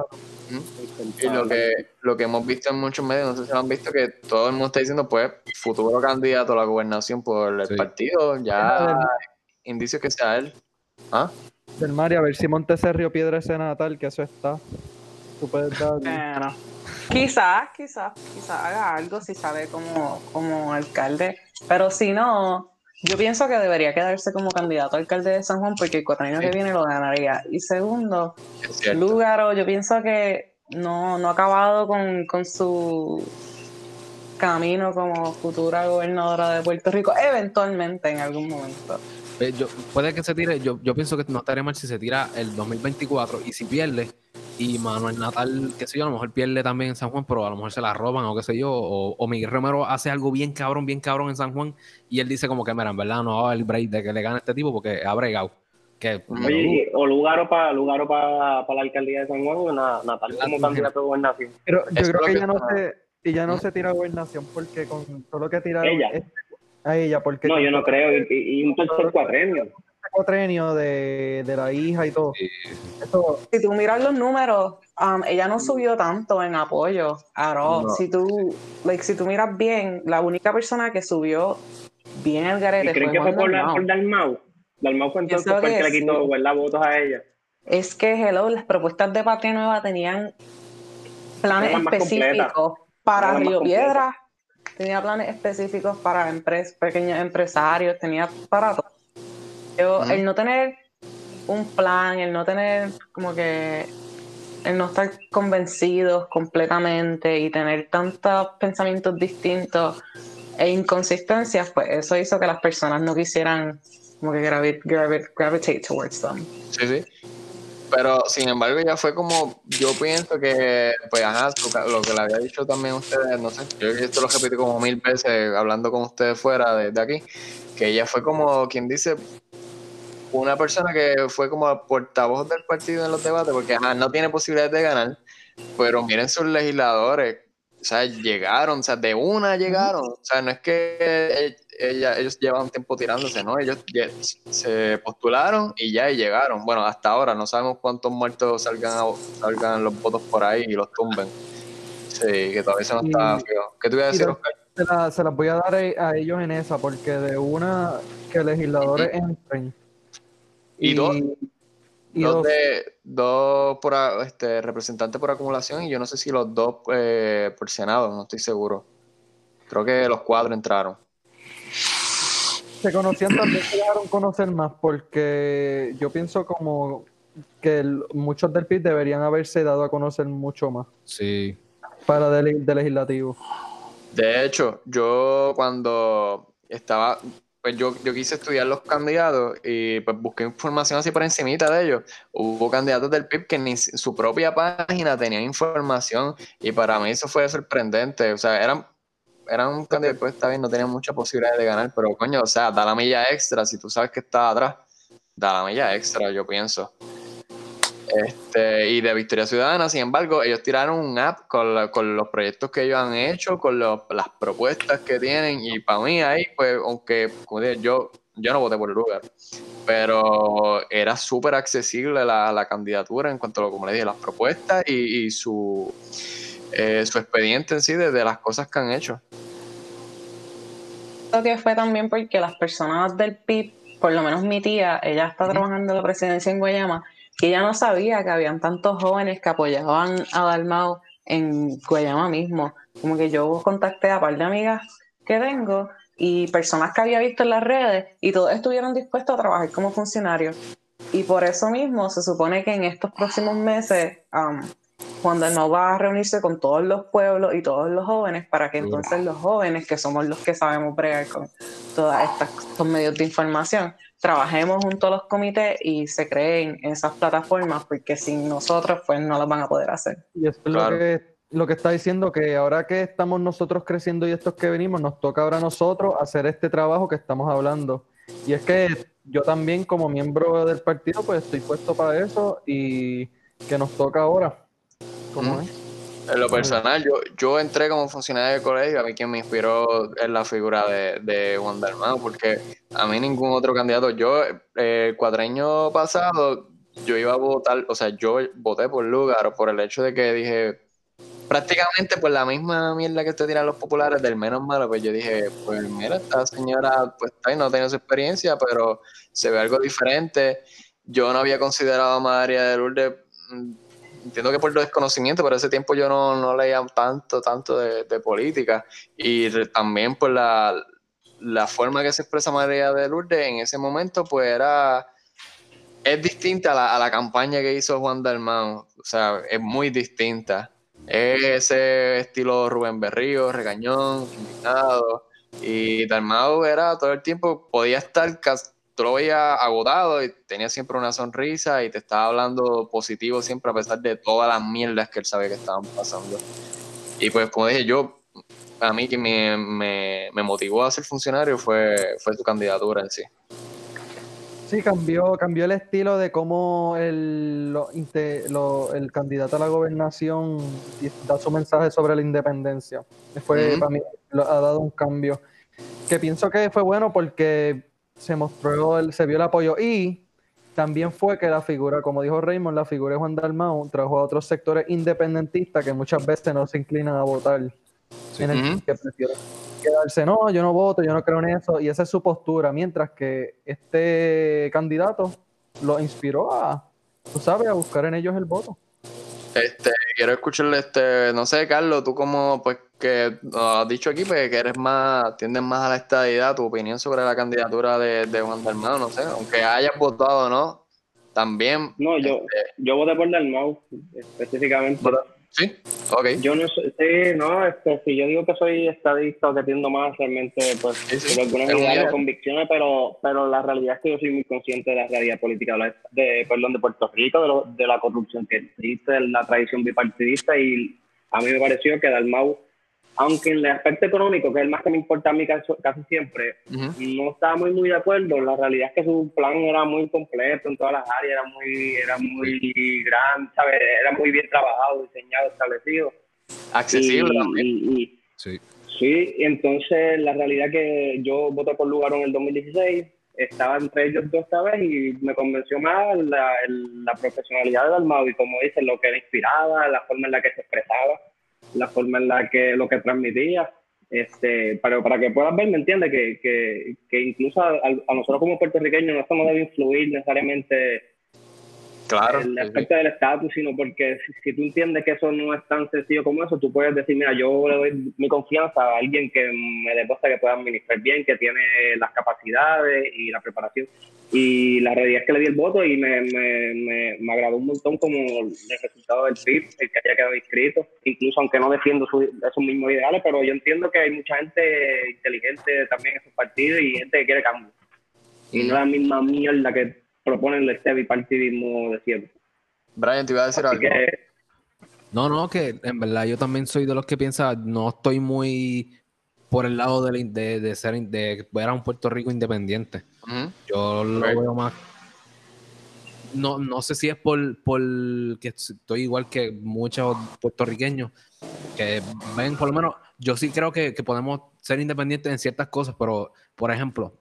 Y lo que, lo que hemos visto en muchos medios, no sé si lo han visto, que todo el mundo está diciendo, pues, futuro candidato a la gobernación por el Sí. partido, ya indicios que sea él. ¿Ah? Del Mari, a ver si Monteserrio Piedra ese Natal, que eso está. Tú puedes dar. Bueno, quizás, quizás, quizás haga algo si sabe como, como alcalde, pero si no, yo pienso que debería quedarse como candidato a alcalde de San Juan porque el cuatrienio que viene lo ganaría. Y segundo. Lúgaro, yo pienso que no, no ha acabado con, con su camino como futura gobernadora de Puerto Rico, eventualmente en algún momento. Eh, yo- puede que se tire, yo, yo pienso que no estaría mal si se tira el 2024 y si pierde y Manuel Natal, qué sé yo, a lo mejor pierde también en San Juan, pero a lo mejor se la roban o qué sé yo, o, o Miguel Romero hace algo bien cabrón, bien cabrón en San Juan y él dice como que, mira, en verdad no va a haber break de que le gane a este tipo porque ha bregado. Que, Oye, o Lugaro para Lugaro para la alcaldía de San Juan o na- Natal como candidato a gobernación. Pero yo creo que lo ella que no se. Ella no se tira a gobernación porque con todo lo que tira Ella. es- a ella, porque No, yo no creo. Y, y- y un tercer cuatrenio. cuatrenio de, de la hija y todo. Sí. Eso, Si tú miras los números, um, ella no subió tanto en apoyo. No. Si tú, like, si tú miras bien, la única persona que subió bien el ¿Y garete creen fue que fue por, Dalmau. por Dalmau? Dalmau fue entonces el que le quitó. ¿verdad? votos a ella. Es que, hello, las propuestas de Patria Nueva tenían planes específicos para Río completas. Tenía planes específicos para empres- pequeños empresarios, tenía para todo. Yo. El no tener un plan, el no tener como que, el no estar convencidos completamente y tener tantos pensamientos distintos e inconsistencias, pues eso hizo que las personas no quisieran como que gravi- gravi- gravitate towards them. Sí, sí. Pero sin embargo, ya fue como, yo pienso que, pues, ajá, lo que le había dicho también ustedes, no sé, yo esto lo repetí como mil veces hablando con ustedes fuera de, de aquí, que ella fue como, quien dice, una persona que fue como portavoz del partido en los debates, porque ajá, no tiene posibilidades de ganar, pero miren sus legisladores, o sea, llegaron, o sea, de una llegaron, o sea, no es que ella, ellos llevan tiempo tirándose, ¿no? Ellos se postularon y ya llegaron. Bueno, hasta ahora no sabemos cuántos muertos salgan, a- salgan los votos por ahí y los tumben. Sí, que todavía se nos está feo. ¿Qué te iba a decir, Oscar? se, la- se las voy a dar a, ellos en esa, porque de una que legisladores entren. Y dos- y dos, de, dos por este, representantes por acumulación y yo no sé si los dos eh, por Senado, no estoy seguro. Creo que los cuatro entraron. Se conocían también, se dejaron conocer más, porque yo pienso como que el- muchos del PIB deberían haberse dado a conocer mucho más Sí. para del, del legislativo. De hecho, yo cuando estaba pues yo, yo quise estudiar los candidatos y pues busqué información así por encimita de ellos. Hubo candidatos del PIB que ni su propia página tenían información y para mí eso fue sorprendente. O sea, eran, eran candidatos, pues está bien, no tenían mucha posibilidad de ganar, pero coño, o sea, da la milla extra si tú sabes que está atrás. Da la milla extra, yo pienso. Este, y de Victoria Ciudadana, sin embargo, ellos tiraron un app con, con los proyectos que ellos han hecho, con las propuestas que tienen, y para mí ahí, pues, aunque, como dije, yo, yo no voté por el lugar, pero era súper accesible la, la, candidatura en cuanto a, como le dije, las propuestas y, su, eh, su expediente en sí de, de, las cosas que han hecho. Creo que fue también porque las personas del PIB, por lo menos mi tía, ella está trabajando en la presidencia en Guayama, que ella no sabía que habían tantos jóvenes que apoyaban a Dalmau en Guayama mismo. Como que yo contacté a un par de amigas que tengo y personas que había visto en las redes y todos estuvieron dispuestos a trabajar como funcionarios. Y por eso mismo se supone que en estos próximos meses um, Juan Dalmau va a reunirse con todos los pueblos y todos los jóvenes para que entonces los jóvenes, que somos los que sabemos bregar con todos estos medios de información, trabajemos junto a los comités y se creen esas plataformas, porque sin nosotros pues no las van a poder hacer. Y eso es lo, que, lo que está diciendo, que ahora que estamos nosotros creciendo y estos que venimos, nos toca ahora a nosotros hacer este trabajo que estamos hablando. Y es que yo también como miembro del partido pues estoy puesto para eso y que nos toca ahora. ¿Cómo es? En lo personal, yo, yo entré como funcionario de colegio, a mí quien me inspiró es la figura de, de Juan Dalmau, porque a mí ningún otro candidato, yo eh, el cuatreño pasado, yo iba a votar, o sea, yo voté por Lugar por el hecho de que dije, prácticamente pues la misma mierda que te tiran los populares del menos malo, pues yo dije, pues mira, esta señora pues no ha tenido su experiencia, pero se ve algo diferente. Yo no había considerado a María de Lourdes mm, entiendo que por desconocimiento, pero ese tiempo yo no, no leía tanto, tanto de, política. Y también por la, la, forma que se expresa María de Lourdes en ese momento, pues era. Es distinta a la, a la campaña que hizo Juan Dalmau. O sea, es muy distinta. Es ese estilo Rubén Berrío, regañón, invitado. Y Dalmau era todo el tiempo, podía estar casi tú lo veías agotado y tenía siempre una sonrisa y te estaba hablando positivo siempre a pesar de todas las mierdas que él sabía que estaban pasando. Y pues como dije yo, a mí que me, me, motivó a ser funcionario fue, fue su candidatura en sí. Sí, cambió, cambió el estilo de cómo el, el candidato a la gobernación da su mensaje sobre la independencia. Fue, para mí, ha dado un cambio. Que pienso que fue bueno porque se mostró, el, se vio el apoyo y también fue que la figura, como dijo Raymond, la figura de Juan Dalmau trajo a otros sectores independentistas que muchas veces no se inclinan a votar en el que prefieren quedarse, no, yo no voto, yo no creo en eso, y esa es su postura, mientras que este candidato lo inspiró a, tú sabes, a buscar en ellos el voto. Este, quiero escucharle, este, no sé, Carlos, tú como, pues, que has dicho aquí, pues, que eres más, tiendes más a la estadidad, tu opinión sobre la candidatura de, de Juan Dalmau, no sé, aunque hayas votado no, también. No, yo, este, yo voté por Dalmau, específicamente. Sí, ok. Yo no sé, sí, no, este, si yo digo que soy estadista o que tiendo más realmente, pues, por algunas ideas o convicciones, pero, pero la realidad es que yo soy muy consciente de la realidad política de, perdón, de Puerto Rico, de, lo, de la corrupción que existe, la tradición bipartidista, y a mí me pareció que Dalmau aunque en el aspecto económico, que es el más que me importa a mí casi, siempre, no estaba muy, muy de acuerdo. La realidad es que su plan era muy completo en todas las áreas, era muy, era muy grande, era muy bien trabajado, diseñado, establecido. Accesible y, sí. Sí, entonces la realidad es que yo voté por lugar en el 2016, estaba entre ellos dos esta vez y me convenció más la, la profesionalidad de Dalmau y como dice, lo que le inspiraba, la forma en la que se expresaba la forma en la que lo que transmitía. Este, pero para que puedas ver, me entiende que, que, que incluso a, nosotros como puertorriqueños no esto no debe influir necesariamente Claro, el sí, aspecto del estatus, sino porque si, si tú entiendes que eso no es tan sencillo como eso, tú puedes decir, mira, yo le doy mi confianza a alguien que me demuestra que puede administrar bien, que tiene las capacidades y la preparación. Y la realidad es que le di el voto y me, me, me, me agradó un montón como el resultado del PIB, el que haya quedado inscrito, incluso aunque no defiendo su- esos mismos ideales, pero yo entiendo que hay mucha gente inteligente también en esos partidos y gente que quiere cambio. Y no la misma mierda que proponen este bipartidismo de siempre. Brian, te iba a decir Así algo. que No, no, que en verdad yo también soy de los que piensa, no estoy muy por el lado de, de, de ser de ver a un Puerto Rico independiente. Yo lo Right. veo más. No, no sé si es por, por que estoy igual que muchos puertorriqueños que ven, por lo menos, yo sí creo que, que podemos ser independientes en ciertas cosas, pero, por ejemplo,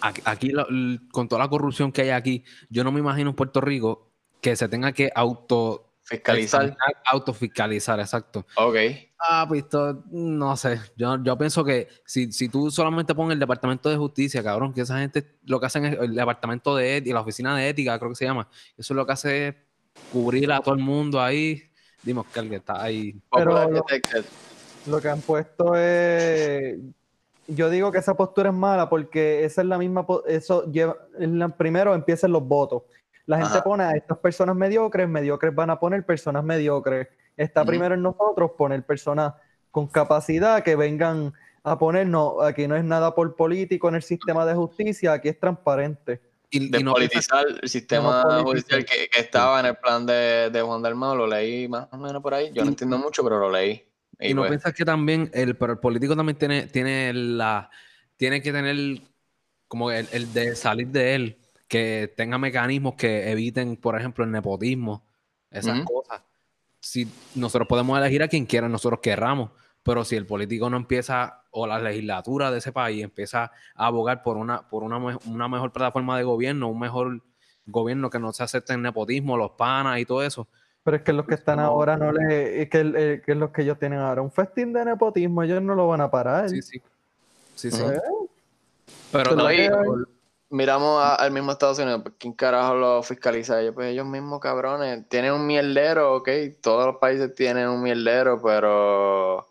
aquí, aquí lo- l- con toda la corrupción que hay aquí, yo no me imagino en Puerto Rico que se tenga que auto Fiscalizar. autofiscalizar, exacto. Ok. Ah, pues esto, no sé. Yo, yo pienso que si, si tú solamente pones el departamento de justicia, cabrón, que esa gente lo que hacen es el departamento de ética, la oficina de ética, creo que se llama. Eso es lo que hace es cubrir a todo el mundo ahí. Dimos que el que está ahí. Pero. Lo que han puesto es. Yo digo que esa postura es mala porque esa es la misma. Eso lleva. en la- primero empiezan los votos. La gente Ajá. pone a estas personas mediocres, mediocres van a poner personas mediocres. Está primero en nosotros poner personas con capacidad que vengan a ponernos. Aquí no es nada por político en el sistema de justicia, aquí es transparente. Y, no politizar el sistema No judicial que, que estaba en el plan de, de Juan Dalmao, lo leí más o menos por ahí. Yo no entiendo mucho, pero lo leí. Y, no pues, piensas que también el, pero el político también tiene, tiene la, tiene que tener como el, el de salir de él, que tenga mecanismos que eviten, por ejemplo, el nepotismo, esas cosas. Si nosotros podemos elegir a quien quiera, nosotros querramos, pero si el político no empieza, o la legislatura de ese país empieza a abogar por una, por una, una mejor plataforma de gobierno, un mejor gobierno que no se acepte el nepotismo, los panas y todo eso, Pero es que los que están No. ahora no les. Es que, el- que los que ellos tienen ahora, un festín de nepotismo, ellos no lo van a parar. sí, sí. Sí, sí. Pero Pues no, y miramos a- al mismo Estados Unidos, pues, ¿quién carajo lo fiscaliza? Ellos, pues ellos mismos, cabrones, tienen un mierdero, ok, todos los países tienen un mierdero, pero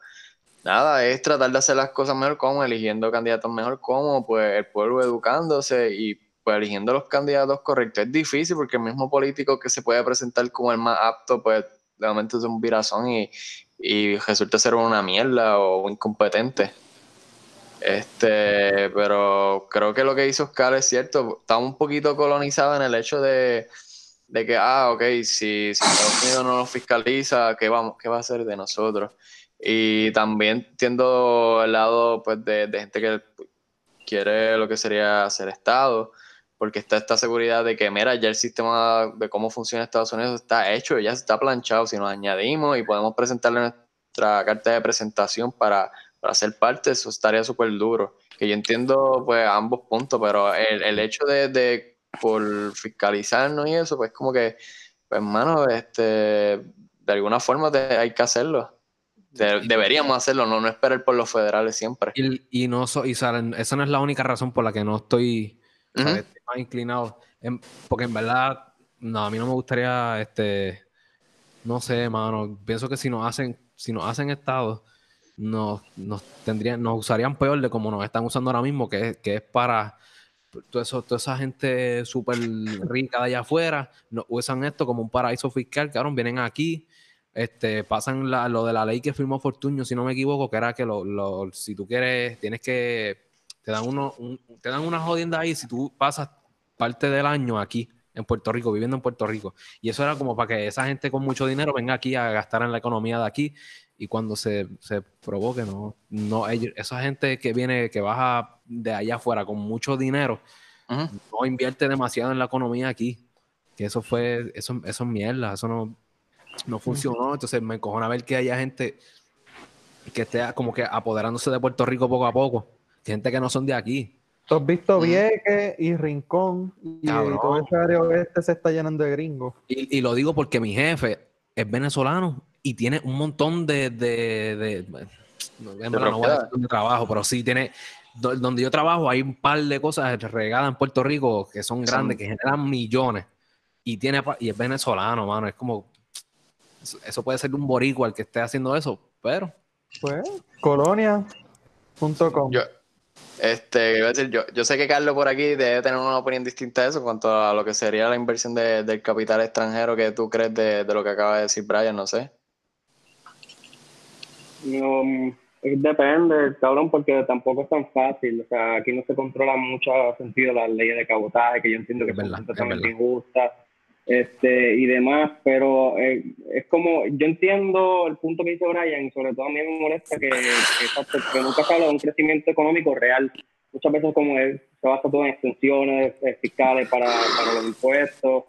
nada, es tratar de hacer las cosas mejor como, eligiendo candidatos mejor como, pues el pueblo educándose y pues eligiendo los candidatos correctos. Es difícil porque el mismo político que se puede presentar como el más apto, pues de momento es un virazón y, y resulta ser una mierda o incompetente. Este, pero creo que lo que hizo Oscar es cierto. Está un poquito colonizado en el hecho de, de que, ah, ok, si, Estados Unidos no nos fiscaliza, ¿qué, vamos, ¿qué va a hacer de nosotros? Y también entiendo el lado pues, de, de gente que quiere lo que sería ser Estado, porque está esta seguridad de que, mira, ya el sistema de cómo funciona Estados Unidos está hecho, ya está planchado. Si nos añadimos y podemos presentarle nuestra carta de presentación para para ser parte, eso estaría súper duro. Que yo entiendo pues ambos puntos, pero el, el hecho de, de por fiscalizarnos y eso, pues como que, pues hermano, este, de alguna forma te- hay que hacerlo. De- deberíamos hacerlo, no, no esperar por los federales siempre. Y, y no so- y, o sea, esa no es la única razón por la que no estoy, estoy más inclinado. Porque en verdad, no, a mí no me gustaría, este, no sé, mano. Pienso que si nos hacen, si nos hacen estados, nos, nos tendrían, nos usarían peor de como nos están usando ahora mismo, que que es para todo eso, toda esa gente súper rica de allá afuera, nos usan esto como un paraíso fiscal, cabrón, vienen aquí, este, pasan la- lo de la ley que firmó Fortuño, si no me equivoco, que era que lo, lo- si tú quieres, tienes que, te dan uno, un- te dan una jodienda ahí si tú pasas parte del año aquí en Puerto Rico, viviendo en Puerto Rico. Y eso era como para que esa gente con mucho dinero venga aquí a gastar en la economía de aquí y cuando se, se provoque, no, no, esa gente que viene, que baja de allá afuera con mucho dinero, no invierte demasiado en la economía aquí. Que eso fue, eso, eso es mierda, eso no, no funcionó. Entonces me encojona ver que haya gente que esté como que apoderándose de Puerto Rico poco a poco. Gente que no son de aquí. Tú has visto Mm. Vieques y Rincón y, Cabrón. todo ese área oeste se está llenando de gringos. Y, y lo digo porque mi jefe es venezolano y tiene un montón de. de, de- no, voy a decir trabajo, pero sí tiene. do- Donde yo trabajo hay un par de cosas regadas en Puerto Rico que son grandes, que generan millones. y, tiene, y es venezolano, mano. Es como, eso puede ser un boricua el que esté haciendo eso, pero... Pues, colonia.com. Yo, este, iba a decir, yo, yo sé que Carlos por aquí debe tener una opinión distinta a eso en cuanto a lo que sería la inversión de, del capital extranjero que tú crees de, de lo que acaba de decir Brian, no sé. No, depende, cabrón, porque tampoco es tan fácil. O sea, aquí no se controla mucho sentido las leyes de cabotaje, que yo entiendo que Es son verdad. injustas este, y demás, pero eh, es como, yo entiendo el punto que dice Brian, y sobre todo a mí me molesta que, que, exacto, que nunca se habla de un crecimiento económico real. Muchas veces como es, se basa todo en extensiones eh, fiscales para, para los impuestos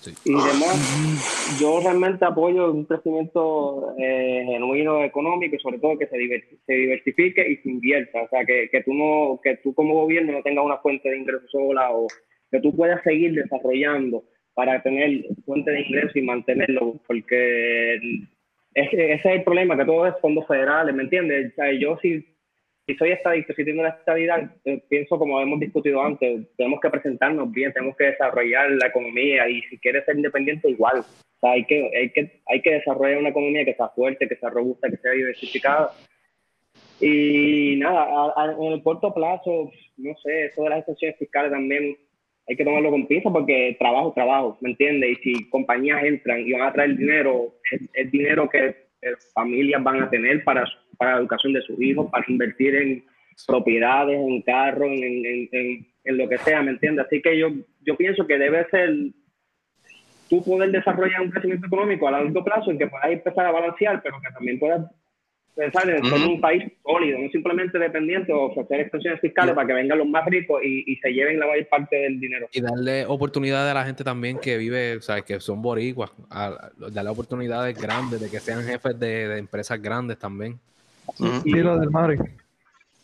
Sí. y demás. Yo realmente apoyo un crecimiento eh, genuino económico y sobre todo que se, diver- se diversifique y se invierta. O sea, que, que, tú no, que tú como gobierno no tengas una fuente de ingresos sola o que tú puedas seguir desarrollando para tener fuente de ingresos y mantenerlo, porque es que ese es el problema, que todo es fondos federales, ¿me entiendes? O sea, yo si, si soy estadista, si tengo la estabilidad, eh, pienso como hemos discutido antes, tenemos que presentarnos bien, tenemos que desarrollar la economía y si quieres ser independiente igual. O sea, hay que, hay que, hay que desarrollar una economía que sea fuerte, que sea robusta, que sea diversificada. Y nada, a- a- en el corto plazo, no sé, eso de las extensiones fiscales también hay que tomarlo con pinza porque trabajo, trabajo, ¿me entiendes? Y si compañías entran y van a traer dinero, es, dinero que familias van a tener para, para la educación de sus hijos, para invertir en propiedades, en carros, en, en, en, en lo que sea, ¿me entiendes? Así que yo, yo pienso que debe ser tú poder desarrollar un crecimiento económico a largo plazo en que puedas empezar a balancear, pero que también puedas pensar en un país sólido, no simplemente dependiente o ofrecer extensiones fiscales para que vengan los más ricos y, y se lleven la mayor parte del dinero. Y darle oportunidad a la gente también que vive, o sea, que son boricuas, a- darle oportunidades grandes, de que sean jefes de, de empresas grandes también. Ujú. Dilo del Mari.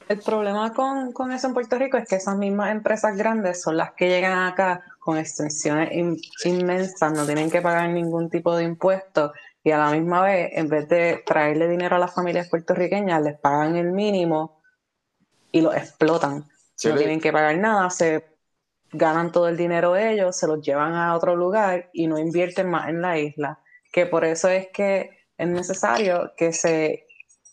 El problema con, con eso en Puerto Rico es que esas mismas empresas grandes son las que llegan acá con extensiones in- inmensas, no tienen que pagar ningún tipo de impuestos y a la misma vez, en vez de traerle dinero a las familias puertorriqueñas, les pagan el mínimo y los explotan. Sí, no le- tienen que pagar nada, se ganan todo el dinero ellos, se los llevan a otro lugar y no invierten más en la isla. Que por eso es que es necesario que se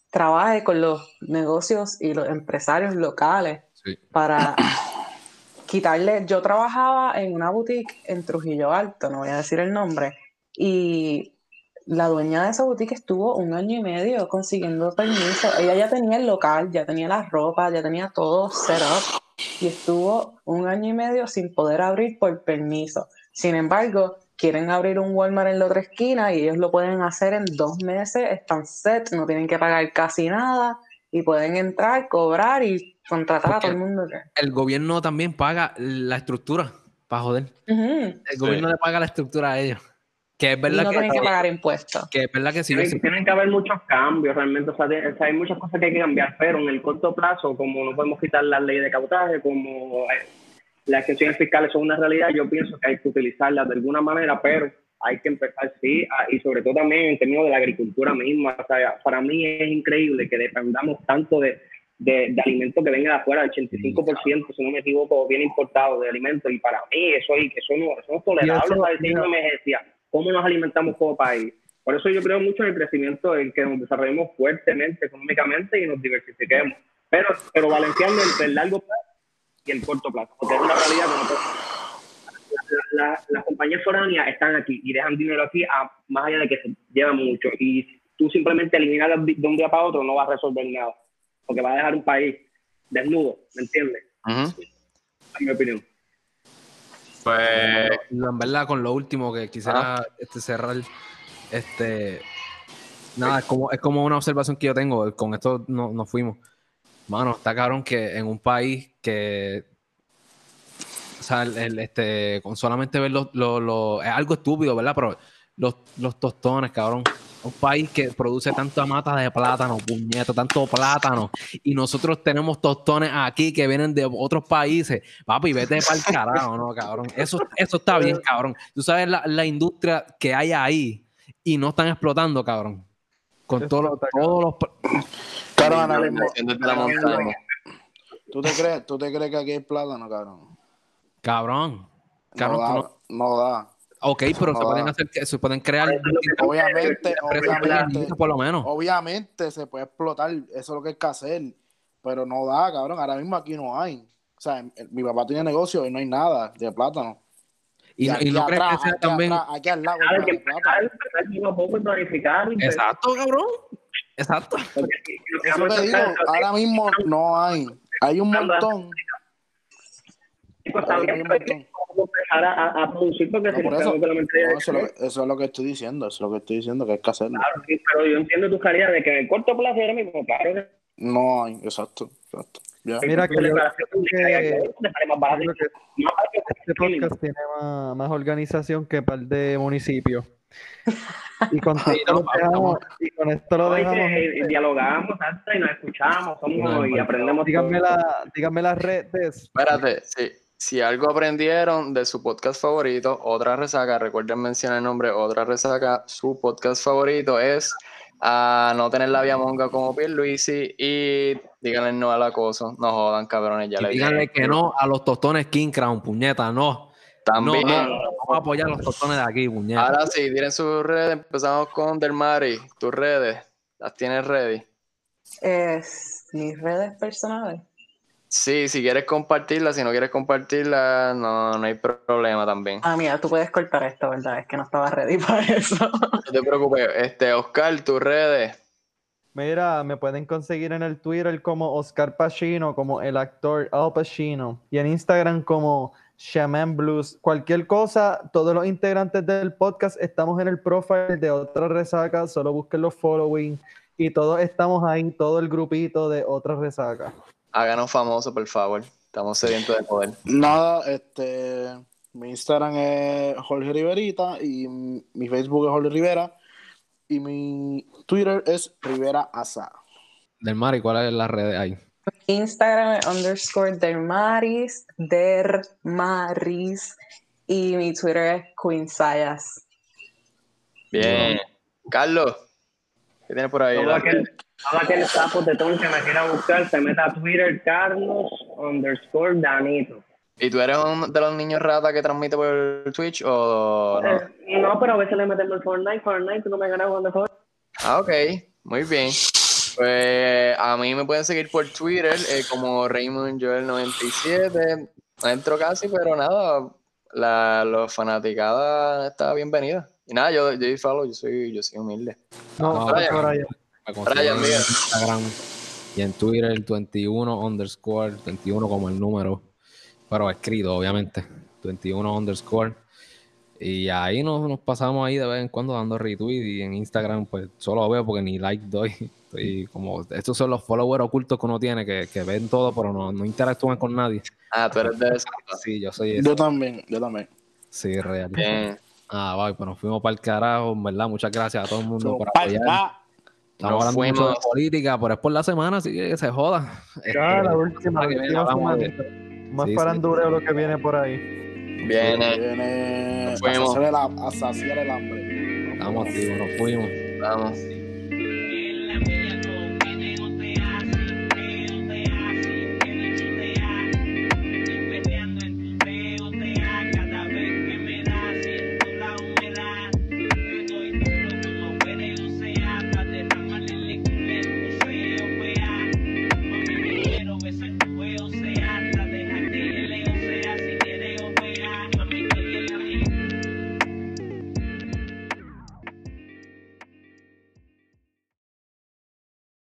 trabaje con los negocios y los empresarios locales Sí. para quitarle. Yo trabajaba en una boutique en Trujillo Alto, no voy a decir el nombre, y la dueña de esa boutique estuvo un año y medio consiguiendo permiso. Ella ya tenía el local, ya tenía la ropa, ya tenía todo set up y estuvo un año y medio sin poder abrir por permiso. Sin embargo, quieren abrir un Walmart en la otra esquina y ellos lo pueden hacer en dos meses, están set, no tienen que pagar casi nada y pueden entrar, cobrar y contratar a todo el mundo. que- El gobierno también paga la estructura, para joder. El gobierno le paga la estructura a ellos. Que es Y verdad no que, tienen que pagar impuestos. que es verdad que sí. Tienen, sí. tienen que haber muchos cambios realmente, o sea, de- o sea, hay muchas cosas que hay que cambiar, pero en el corto plazo, como no podemos quitar las leyes de cabotaje, como eh, las extensiones fiscales son una realidad, yo pienso que hay que utilizarlas de alguna manera, pero hay que empezar, sí, a- y sobre todo también en términos de la agricultura misma. O sea, para mí es increíble que dependamos tanto de, de, de alimentos que vengan de afuera, el 85%, si no me equivoco, viene importado de alimentos, y para mí eso, eso, no, eso no es tolerable, eso, hay mira. una emergencia, ¿cómo nos alimentamos como país? Por eso yo creo mucho en el crecimiento, en que nos desarrollemos fuertemente económicamente y nos diversifiquemos, pero, pero balanceando entre el largo plazo y el corto plazo, porque es una realidad que no puede- la- la- las compañías foráneas están aquí y dejan dinero aquí a, más allá de que se lleva mucho. Y tú simplemente eliminarlas de un día para otro no va a resolver nada, porque va a dejar un país desnudo, ¿me entiendes? Ujú. En mi opinión. Pues, en verdad, con lo último que quisiera este, cerrar, este, nada, es como, es como una observación que yo tengo, con esto no- nos fuimos. Mano, está cabrón que en un país que, o sea, el, el, este, con solamente ver los, los- los- es algo estúpido, ¿verdad? Pero los, los tostones, cabrón. Un país que produce tanta mata de plátano, puñeto, tanto plátano, y nosotros tenemos tostones aquí que vienen de otros países. Papi, vete para el carajo, ¿no, cabrón? Eso, eso está bien, cabrón. Tú sabes la, la industria que hay ahí y no están explotando, cabrón. Con todos los, Explota, todos los... Mismo- montaña. ¿Tú te crees, tú te crees que aquí hay plátano, cabrón? Cabrón. Cabrón, no, da, no- no da. Ok, pero No se pueden hacer, que- se pueden crear Obviamente, obviamente, por lo menos. obviamente se puede explotar, eso es lo que hay que hacer, pero no da, cabrón, ahora mismo aquí no hay. O sea, em- mi papá tiene negocio y no hay nada de plátano. Y, y no crees que sea aquí también. atrás, aquí al lado que hay plátano. Exacto, cabrón. Exacto. Eso te digo, ahora mismo no hay. Hay un montón. Pues, a empezar a, producir porque No, si por no eso, no, eso, es lo que, eso es lo que estoy diciendo, eso es lo que estoy diciendo, que hay que hacerlo. Claro, sí, pero yo entiendo tu calidad de que en el corto plazo ahora mismo, claro que No exacto, exacto. Ya. Mira que yo que- este el podcast tiene más, más organización que par de municipios. Y con, esto lo dejamos, y con esto lo Oye, dejamos. que gente. dialogamos exacto, y nos escuchamos somos, No, y aprendemos Díganme, la, díganme las redes. Espérate, si, si algo aprendieron de su podcast favorito, otra resaca, recuerden mencionar el nombre, otra resaca, su podcast favorito es a no tener la vía monga como Pierluisi y díganle no al acoso, no jodan cabrones, ya Y le díganle dije. que no a los tostones King Crown, puñeta, no. También, No, no, vamos a apoyar los tostones de aquí, puñeta. ahora sí, tienen sus redes, empezamos con Delmari, tus redes, las tienes ready. Es mis redes personales. Sí, si quieres compartirla, si no quieres compartirla, no, no hay problema también. Ah, mira, tú puedes cortar esto, ¿verdad? Es que no estaba ready para eso. No te preocupes, este, Oscar, tus redes. Mira, me pueden conseguir en el Twitter como Oscar Pacino, como el actor Al Pacino, y en Instagram como Shaman Blues. Cualquier cosa, todos los integrantes del podcast estamos en el profile de Otra Resaca, solo busquen los following y todos estamos ahí, todo el grupito de Otra Resaca. Háganos famosos, por favor. Estamos sedientos de poder. Nada, este, mi Instagram es Jorge Riverita y mi Facebook es Jorge Rivera y mi Twitter es Rivera Asa. Del Mari, ¿cuál es la red ahí? Instagram es underscore dermaris, dermaris, y mi Twitter es queensayas. Bien. Carlos, ¿qué tienes por ahí? Todo aquel, todo aquel sapo que me quiera buscar, se meta a Twitter Carlos underscore Danito. ¿Y tú eres uno de los niños rata que transmite por Twitch o no? Eh, no, pero a veces le metemos el Fortnite, Fortnite, tú no me ganas jugando Fortnite. Ah, ok. Muy bien. Pues a mí me pueden seguir por Twitter eh, como Raymond Joel97. No entro casi, pero nada. La, los fanaticada está bienvenida. Y nada, yo, yo doy follow, yo soy, yo soy humilde. No, No, Brian. Brian, en. Instagram y en Twitter el 21 underscore, 21 como el número, pero escrito, obviamente. 21 underscore. Y ahí nos, nos pasamos ahí de vez en cuando dando retweet y en Instagram pues solo veo porque ni like doy. Estoy como, estos son los followers ocultos que uno tiene que, que ven todo pero no, no interactúan con nadie. Ah, tú eres de eso. Sí, yo soy ese. Yo también, yo también. Sí, real. Bien. Ah, vaya, pues nos fuimos para el carajo, en verdad. Muchas gracias a todo el mundo por Pa' apoyar. acá. Estamos Nos hablando mucho de política, pero es por la semana, así que se joda. Ya, Este, la última, que viene última de-. Más Sí, sí. faranduleo lo que viene por ahí. Viene. Viene Nos a fuimos. saciar el, a saciar el hambre. Estamos activos, nos fuimos. Vamos.